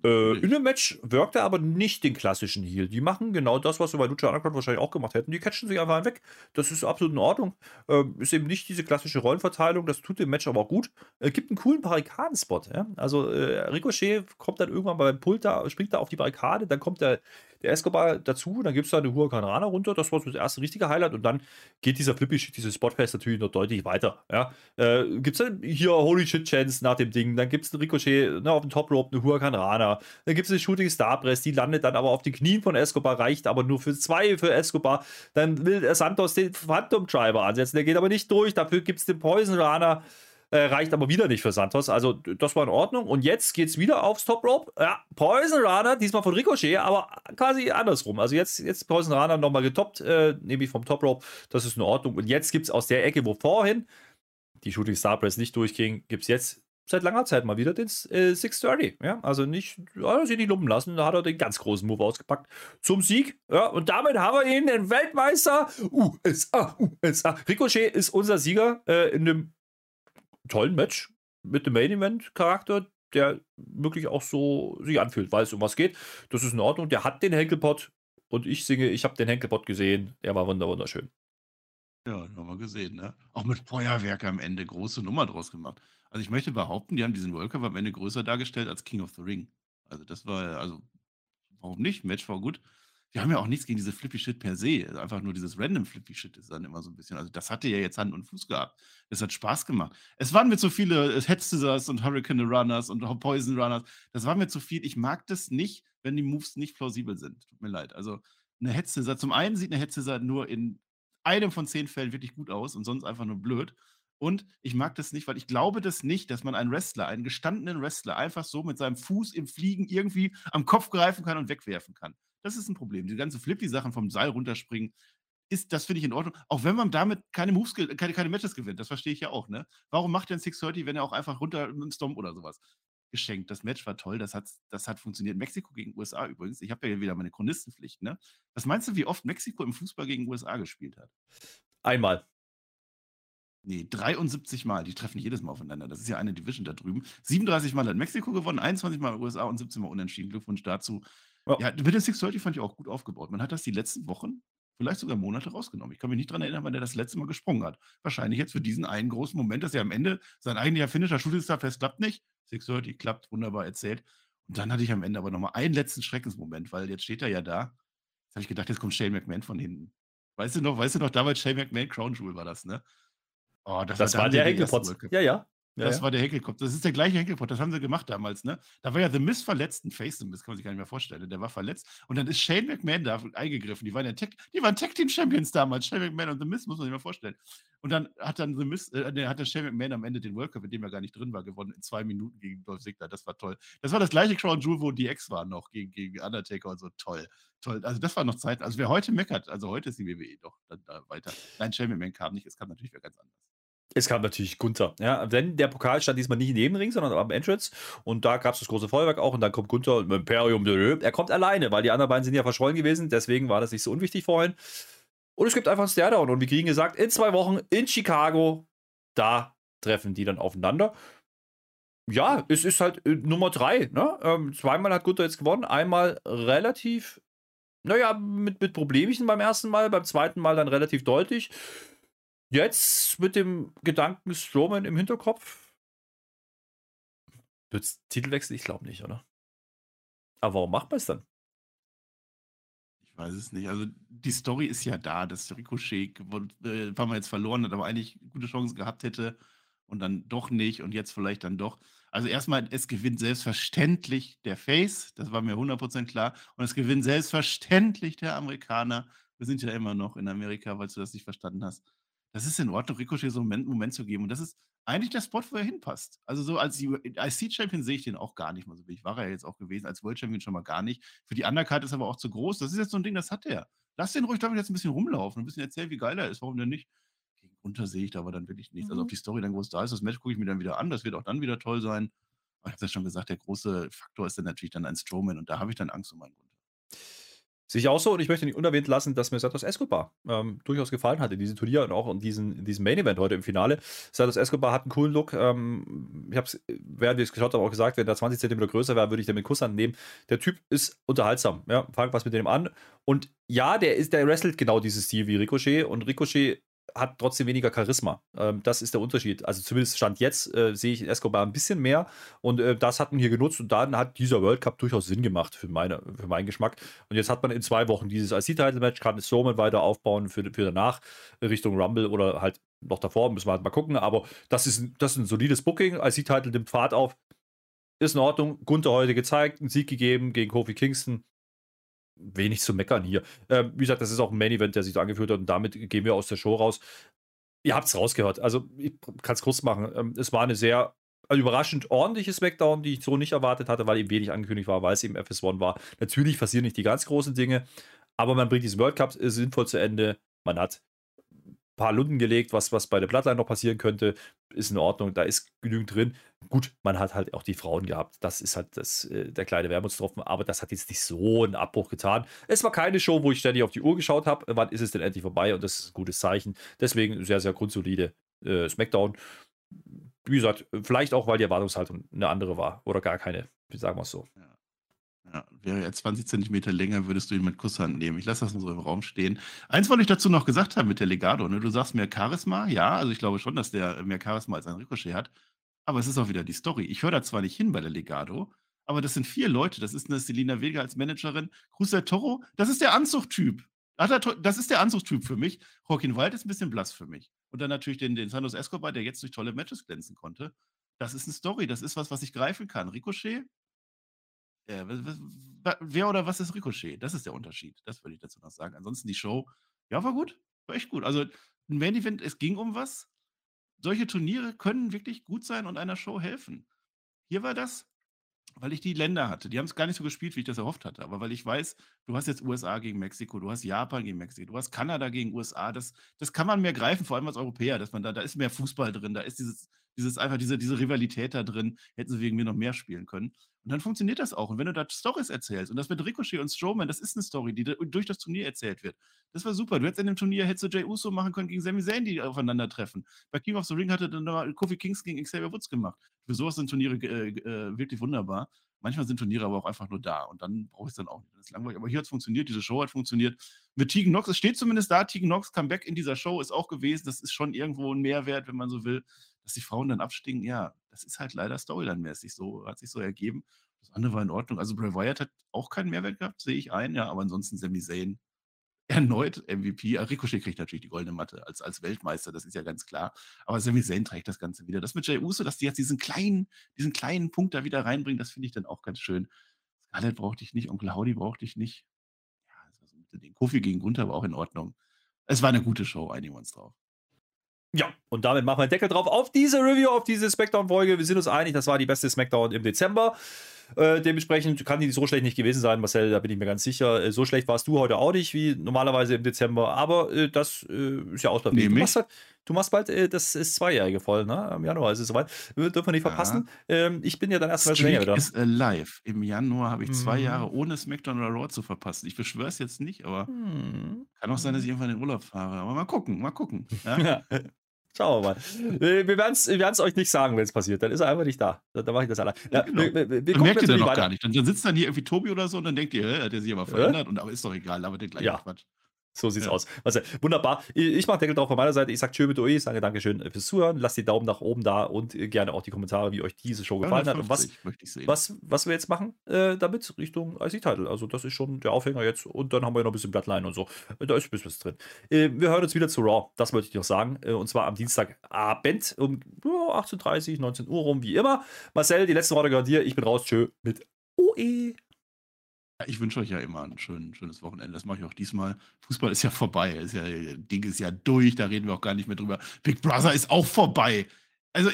Äh, in dem Match wirkt er aber nicht den klassischen Heal. Die machen genau das, was wir bei Lucha Underground wahrscheinlich auch gemacht hätten. Die catchen sich einfach weg. Das ist absolut in Ordnung. Äh, ist eben nicht diese klassische Rollenverteilung. Das tut dem Match aber auch gut. Äh, gibt einen coolen Barrikadenspot. Ja? Also äh, Ricochet kommt dann irgendwann beim Pult da, springt da auf die Barrikade. Dann kommt der, der Escobar dazu. Dann gibt es da eine Huracan Rana runter. Das war so das erste richtige Highlight. Und dann geht dieser Flippy Shit, dieses Spotfest natürlich noch deutlich weiter. Ja? Äh, gibt es dann hier Holy Shit Chance nach dem Ding. Dann gibt es einen Ricochet ne, auf dem Top Rope, eine Huracan Dann gibt es eine Shooting Star Press, die landet dann aber auf den Knien von Escobar, reicht aber nur für zwei für Escobar. Dann will Santos den Phantom Driver ansetzen, der geht aber nicht durch. Dafür gibt es den Poison Runner. Äh, reicht aber wieder nicht für Santos. Also, das war in Ordnung. Und jetzt geht es wieder aufs Top Rope. Ja, Poison Runner, diesmal von Ricochet, aber quasi andersrum. Also, jetzt, jetzt Poison Runner nochmal getoppt, äh, nämlich vom Top Rope. Das ist in Ordnung. Und jetzt gibt es aus der Ecke, wo vorhin die Shooting Star Press nicht durchging, gibt es jetzt seit langer Zeit mal wieder den äh, 630. Ja? Also nicht, ja, sie nicht lumpen lassen. Da hat er den ganz großen Move ausgepackt zum Sieg. Ja? Und damit haben wir ihn, den Weltmeister USA. USA. Ricochet ist unser Sieger äh, in einem tollen Match mit dem Main Event Charakter, der wirklich auch so sich anfühlt, weiß um was geht. Das ist in Ordnung. Der hat den Henkelpot und ich singe, ich habe den Henkelpot gesehen. Der war wunderschön. Ja, wir gesehen, ne? Auch mit Feuerwerk am Ende große Nummer draus gemacht. Also ich möchte behaupten, die haben diesen World Cup am Ende größer dargestellt als King of the Ring. Also das war, also warum nicht? Match war gut. Wir haben ja auch nichts gegen diese Flippy Shit per se. Also einfach nur dieses random Flippy Shit ist dann immer so ein bisschen. Also das hatte ja jetzt Hand und Fuß gehabt. Es hat Spaß gemacht. Es waren mir zu viele äh, Head Scissors und Hurricane Runners und Poison Runners. Das war mir zu viel. Ich mag das nicht, wenn die Moves nicht plausibel sind. Tut mir leid. Also eine Head Scissor. Zum einen sieht eine Head Scissor nur in einem von zehn Fällen wirklich gut aus und sonst einfach nur blöd. Und ich mag das nicht, weil ich glaube das nicht, dass man einen Wrestler, einen gestandenen Wrestler, einfach so mit seinem Fuß im Fliegen irgendwie am Kopf greifen kann und wegwerfen kann. Das ist ein Problem. Die ganzen Flippy-Sachen vom Seil runterspringen, ist, das finde ich in Ordnung. Auch wenn man damit keine Moves, keine, keine Matches gewinnt, das verstehe ich ja auch, ne? Warum macht denn 630, wenn er auch einfach runter mit einem Stomp oder sowas geschenkt? Das Match war toll, das hat, das hat funktioniert. Mexiko gegen USA übrigens. Ich habe ja wieder meine Chronistenpflicht, ne? Was meinst du, wie oft Mexiko im Fußball gegen USA gespielt hat? Einmal. Nee, 73 Mal. Die treffen jedes Mal aufeinander. Das ist ja eine Division da drüben. 37 Mal hat Mexiko gewonnen, 21 Mal USA und 17 Mal unentschieden. Glückwunsch dazu. Ja, ja den 630 fand ich auch gut aufgebaut. Man hat das die letzten Wochen, vielleicht sogar Monate rausgenommen. Ich kann mich nicht daran erinnern, wann er das letzte Mal gesprungen hat. Wahrscheinlich jetzt für diesen einen großen Moment, dass er am Ende sein eigentlicher Finisher Shooting Star fest klappt nicht. 630 klappt, wunderbar erzählt. Und dann hatte ich am Ende aber nochmal einen letzten Schreckensmoment, weil jetzt steht er ja da. Jetzt habe ich gedacht, jetzt kommt Shane McMahon von hinten. Weißt du noch, weißt du noch, damals Shane McMahon Crown Jewel war das, ne? Oh, das, das war, war der Henkelpotz. Ja, ja. Ja, das ja. war der Henkelkopf. Das ist der gleiche Henkelkopf. Das haben sie gemacht damals, ne? Da war ja The Miz verletzt, ein Face The Miz, kann man sich gar nicht mehr vorstellen. Der war verletzt. Und dann ist Shane McMahon da eingegriffen. Die waren ja Tech, die waren Tag Team Champions damals. Shane McMahon und The Miz, muss man sich mal vorstellen. Und dann hat dann The Miz, äh, hat der Shane McMahon am Ende den World Cup, in dem er gar nicht drin war, gewonnen in zwei Minuten gegen Dolph Ziggler. Das war toll. Das war das gleiche Crown Jewel, wo DX war noch gegen, gegen Undertaker und so. Toll. Toll. Also das war noch Zeit. Also wer heute meckert, also heute ist die WWE doch dann da weiter. Nein, Shane McMahon kam nicht. Es kam natürlich wer ganz anders. Es kam natürlich Gunther. Ja, denn der Pokal stand diesmal nicht dem Ring, sondern am Entrance. Und da gab es das große Feuerwerk auch. Und dann kommt Gunther im Imperium. Er kommt alleine, weil die anderen beiden sind ja verschollen gewesen. Deswegen war das nicht so unwichtig vorhin. Und es gibt einfach ein Stairdown. Und wie kriegen gesagt, in zwei Wochen in Chicago, da treffen die dann aufeinander. Ja, es ist halt äh, Nummer drei. Ne? Ähm, zweimal hat Gunther jetzt gewonnen. Einmal relativ, naja, mit, mit Problemchen beim ersten Mal. Beim zweiten Mal dann relativ deutlich. Jetzt mit dem Gedanken Strowman im Hinterkopf. Wird es Titelwechsel? Ich glaube nicht, oder? Aber warum macht man es dann? Ich weiß es nicht. Also die Story ist ja da, dass Ricochet, äh, war man jetzt verloren hat, aber eigentlich gute Chancen gehabt hätte und dann doch nicht und jetzt vielleicht dann doch. Also erstmal, es gewinnt selbstverständlich der Face, das war mir 100% klar. Und es gewinnt selbstverständlich der Amerikaner. Wir sind ja immer noch in Amerika, weil du das nicht verstanden hast das ist in Ordnung, Ricochet so einen Moment, Moment zu geben. Und das ist eigentlich der Spot, wo er hinpasst. Also so als IC-Champion sehe ich den auch gar nicht mal so. Ich war er jetzt auch gewesen, als World Champion schon mal gar nicht. Für die Undercard ist er aber auch zu groß. Das ist jetzt so ein Ding, das hat er. Lass den ruhig damit jetzt ein bisschen rumlaufen, ein bisschen erzählen, wie geil er ist, warum denn nicht. Gegen Unter sehe ich da aber dann wirklich nichts. Mhm. Also ob die Story dann groß da ist, das Match gucke ich mir dann wieder an. Das wird auch dann wieder toll sein. Aber ich habe ja schon gesagt, der große Faktor ist dann natürlich dann ein Strowman und da habe ich dann Angst um meinen Grund. Sehe ich auch so und ich möchte nicht unerwähnt lassen, dass mir Santos Escobar ähm, durchaus gefallen hat in diesem Turnier und auch in diesem, in diesem Main Event heute im Finale. Santos Escobar hat einen coolen Look. Ähm, ich habe es, während wir es geschaut haben, auch gesagt, wenn er 20 cm größer wäre, würde ich den mit Kusshand nehmen. Der Typ ist unterhaltsam. Ja, fang was mit dem an. Und ja, der ist, der wrestelt genau dieses Stil wie Ricochet und Ricochet hat trotzdem weniger Charisma. Ähm, das ist der Unterschied. Also zumindest Stand jetzt äh, sehe ich Escobar ein bisschen mehr und äh, das hat man hier genutzt und dann hat dieser World Cup durchaus Sinn gemacht für, meine, für meinen Geschmack. Und jetzt hat man in zwei Wochen dieses IC-Title-Match, kann es somit weiter aufbauen für, für danach Richtung Rumble oder halt noch davor, müssen wir halt mal gucken. Aber das ist, das ist ein solides Booking. IC-Title nimmt Pfad auf. Ist in Ordnung. Gunther heute gezeigt, einen Sieg gegeben gegen Kofi Kingston wenig zu meckern hier. Ähm, wie gesagt, das ist auch ein Main-Event, der sich so angeführt hat und damit gehen wir aus der Show raus. Ihr habt es rausgehört. Also, ich kann es kurz machen. Ähm, es war eine sehr also überraschend ordentliche Smackdown, die ich so nicht erwartet hatte, weil eben wenig angekündigt war, weil es eben FS1 war. Natürlich passieren nicht die ganz großen Dinge, aber man bringt diesen World Cup sinnvoll zu Ende. Man hat paar Lunden gelegt, was, was bei der Bloodline noch passieren könnte, ist in Ordnung, da ist genügend drin. Gut, man hat halt auch die Frauen gehabt, das ist halt das, äh, der kleine Wermutstropfen, aber das hat jetzt nicht so einen Abbruch getan. Es war keine Show, wo ich ständig auf die Uhr geschaut habe, wann ist es denn endlich vorbei und das ist ein gutes Zeichen. Deswegen sehr, sehr grundsolide äh, Smackdown. Wie gesagt, vielleicht auch, weil die Erwartungshaltung eine andere war oder gar keine, sagen wir es so. Ja. Wäre er 20 Zentimeter länger, würdest du ihn mit Kusshand nehmen. Ich lasse das mal so im Raum stehen. Eins wollte ich dazu noch gesagt haben mit der Legado. Ne? Du sagst mehr Charisma. Ja, also ich glaube schon, dass der mehr Charisma als ein Ricochet hat. Aber es ist auch wieder die Story. Ich höre da zwar nicht hin bei der Legado, aber das sind vier Leute. Das ist eine Selina Vega als Managerin. Cruz del Toro, das ist der Anzugtyp. Das ist der Anzugstyp für mich. Joaquin Wild ist ein bisschen blass für mich. Und dann natürlich den, den Santos Escobar, der jetzt durch tolle Matches glänzen konnte. Das ist eine Story. Das ist was, was ich greifen kann. Ricochet, ja, wer oder was ist Ricochet? Das ist der Unterschied. Das würde ich dazu noch sagen. Ansonsten die Show, ja, war gut. War echt gut. Also ein Main Event, es ging um was. Solche Turniere können wirklich gut sein und einer Show helfen. Hier war das, weil ich die Länder hatte. Die haben es gar nicht so gespielt, wie ich das erhofft hatte. Aber weil ich weiß, du hast jetzt USA gegen Mexiko, du hast Japan gegen Mexiko, du hast Kanada gegen USA. Das, das kann man mehr greifen, vor allem als Europäer, dass man da, da ist mehr Fußball drin, da ist dieses, Dieses einfach, diese, diese Rivalität da drin, hätten sie wegen mir noch mehr spielen können. Und dann funktioniert das auch. Und wenn du da Stories erzählst, und das mit Ricochet und Strowman, das ist eine Story, die durch das Turnier erzählt wird. Das war super. Du hättest in dem Turnier, hättest du Jay Uso machen können gegen Sami Zayn, die aufeinandertreffen. Bei King of the Ring hatte dann mal Kofi Kings gegen Xavier Woods gemacht. Für sowas sind Turniere äh, äh, wirklich wunderbar. Manchmal sind Turniere aber auch einfach nur da und dann brauche ich es dann auch nicht. Das ist langweilig. Aber hier hat es funktioniert, diese Show hat funktioniert. Mit Tegan Knox, es steht zumindest da, Tegan Knox Comeback in dieser Show ist auch gewesen. Das ist schon irgendwo ein Mehrwert, wenn man so will. Dass die Frauen dann abstiegen, ja, das ist halt leider Storyline-mäßig so, hat sich so ergeben. Das andere war in Ordnung. Also Bray Wyatt hat auch keinen Mehrwert gehabt, sehe ich ein, ja, aber ansonsten Sami Zayn erneut MVP. Ricochet kriegt natürlich die goldene Matte als, als Weltmeister, das ist ja ganz klar. Aber Sami Zayn trägt das Ganze wieder. Das mit Jay Uso, dass die jetzt diesen kleinen, diesen kleinen Punkt da wieder reinbringen, das finde ich dann auch ganz schön. Scarlett brauchte ich nicht, Onkel Howdy brauchte ich nicht. Ja, das war so den Kofi gegen Gunther war auch in Ordnung. Es war eine gute Show, einigen wir uns drauf. Ja, und damit machen wir einen Deckel drauf auf diese Review, auf diese Smackdown-Folge. Wir sind uns einig, das war die beste Smackdown im Dezember. Äh, dementsprechend kann die so schlecht nicht gewesen sein, Marcel, da bin ich mir ganz sicher. Äh, so schlecht warst du heute auch nicht, wie normalerweise im Dezember. Aber äh, das äh, ist ja ausbaufähig. Du machst, halt, du machst bald, äh, das ist Zweijährige voll, ne? Im Januar ist es soweit. Dürfen wir nicht verpassen. Ja. Ähm, ich bin ja dann erst mal länger wieder. ist live. Im Januar habe ich zwei mhm. Jahre ohne SmackDown oder Raw zu verpassen. Ich beschwöre es jetzt nicht, aber mhm. kann auch sein, dass ich irgendwann in den Urlaub fahre. Aber mal gucken, mal gucken. Ja? Schauen wir mal. Wir werden es euch nicht sagen, wenn es passiert. Dann ist er einfach nicht da. Dann, dann mache ich das allein. Ja, genau. wir, wir, wir dann merkt ihr dann noch gar nicht. Dann, dann, sitzt dann hier irgendwie Tobi oder so und dann denkt ihr, hat er sich aber verändert. Äh? Und, aber ist doch egal, aber den gleichen ja. Quatsch. So sieht's ja. aus. Also, wunderbar. Ich mache Deckel drauf von meiner Seite. Ich sage Tschö mit euch, sage Dankeschön fürs Zuhören. Lasst die Daumen nach oben da und gerne auch die Kommentare, wie euch diese Show gefallen hat. Und was, was, was wir jetzt machen äh, damit Richtung IC-Title. Also, das ist schon der Aufhänger jetzt. Und dann haben wir noch ein bisschen Bloodline und so. Da ist ein bisschen was drin. Äh, wir hören uns wieder zu Raw. Das wollte ich noch sagen. Äh, und zwar am Dienstagabend um oh, 18.30 19 Uhr rum, wie immer. Marcel, die letzte Worte gehört dir. Ich bin raus. Tschö mit OE. Ich wünsche euch ja immer ein schön, schönes Wochenende. Das mache ich auch diesmal. Fußball ist ja vorbei. Ist ja, Ding ist ja durch, da reden wir auch gar nicht mehr drüber. Big Brother ist auch vorbei. Also,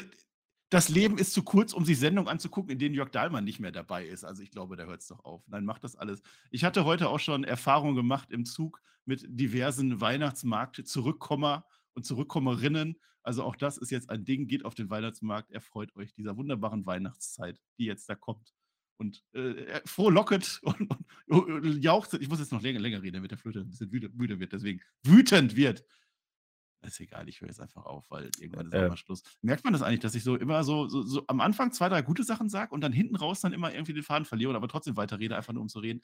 das Leben ist zu kurz, um sich Sendungen anzugucken, in denen Jörg Dahlmann nicht mehr dabei ist. Also ich glaube, da hört es doch auf. Nein, macht das alles. Ich hatte heute auch schon Erfahrungen gemacht im Zug mit diversen Weihnachtsmarkt-Zurückkommer und Zurückkommerinnen. Also auch das ist jetzt ein Ding. Geht auf den Weihnachtsmarkt, erfreut euch dieser wunderbaren Weihnachtszeit, die jetzt da kommt und äh, frohlocket und, und, und, jauchzt. Ich muss jetzt noch länger, länger reden, damit der Flöte ein bisschen müde, müde wird, deswegen wütend wird. ist egal, ich höre jetzt einfach auf, weil irgendwann ist äh, mal Schluss. Merkt man das eigentlich, dass ich so immer so, so, so am Anfang zwei, drei gute Sachen sage und dann hinten raus dann immer irgendwie den Faden verliere und aber trotzdem weiterrede, einfach nur um zu reden?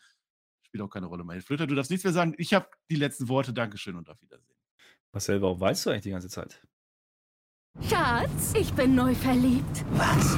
Spielt auch keine Rolle. Meine Flöter, du darfst nichts mehr sagen. Ich habe die letzten Worte. Dankeschön und auf Wiedersehen. Marcel, warum weißt du eigentlich die ganze Zeit? Schatz, ich bin neu verliebt. Was?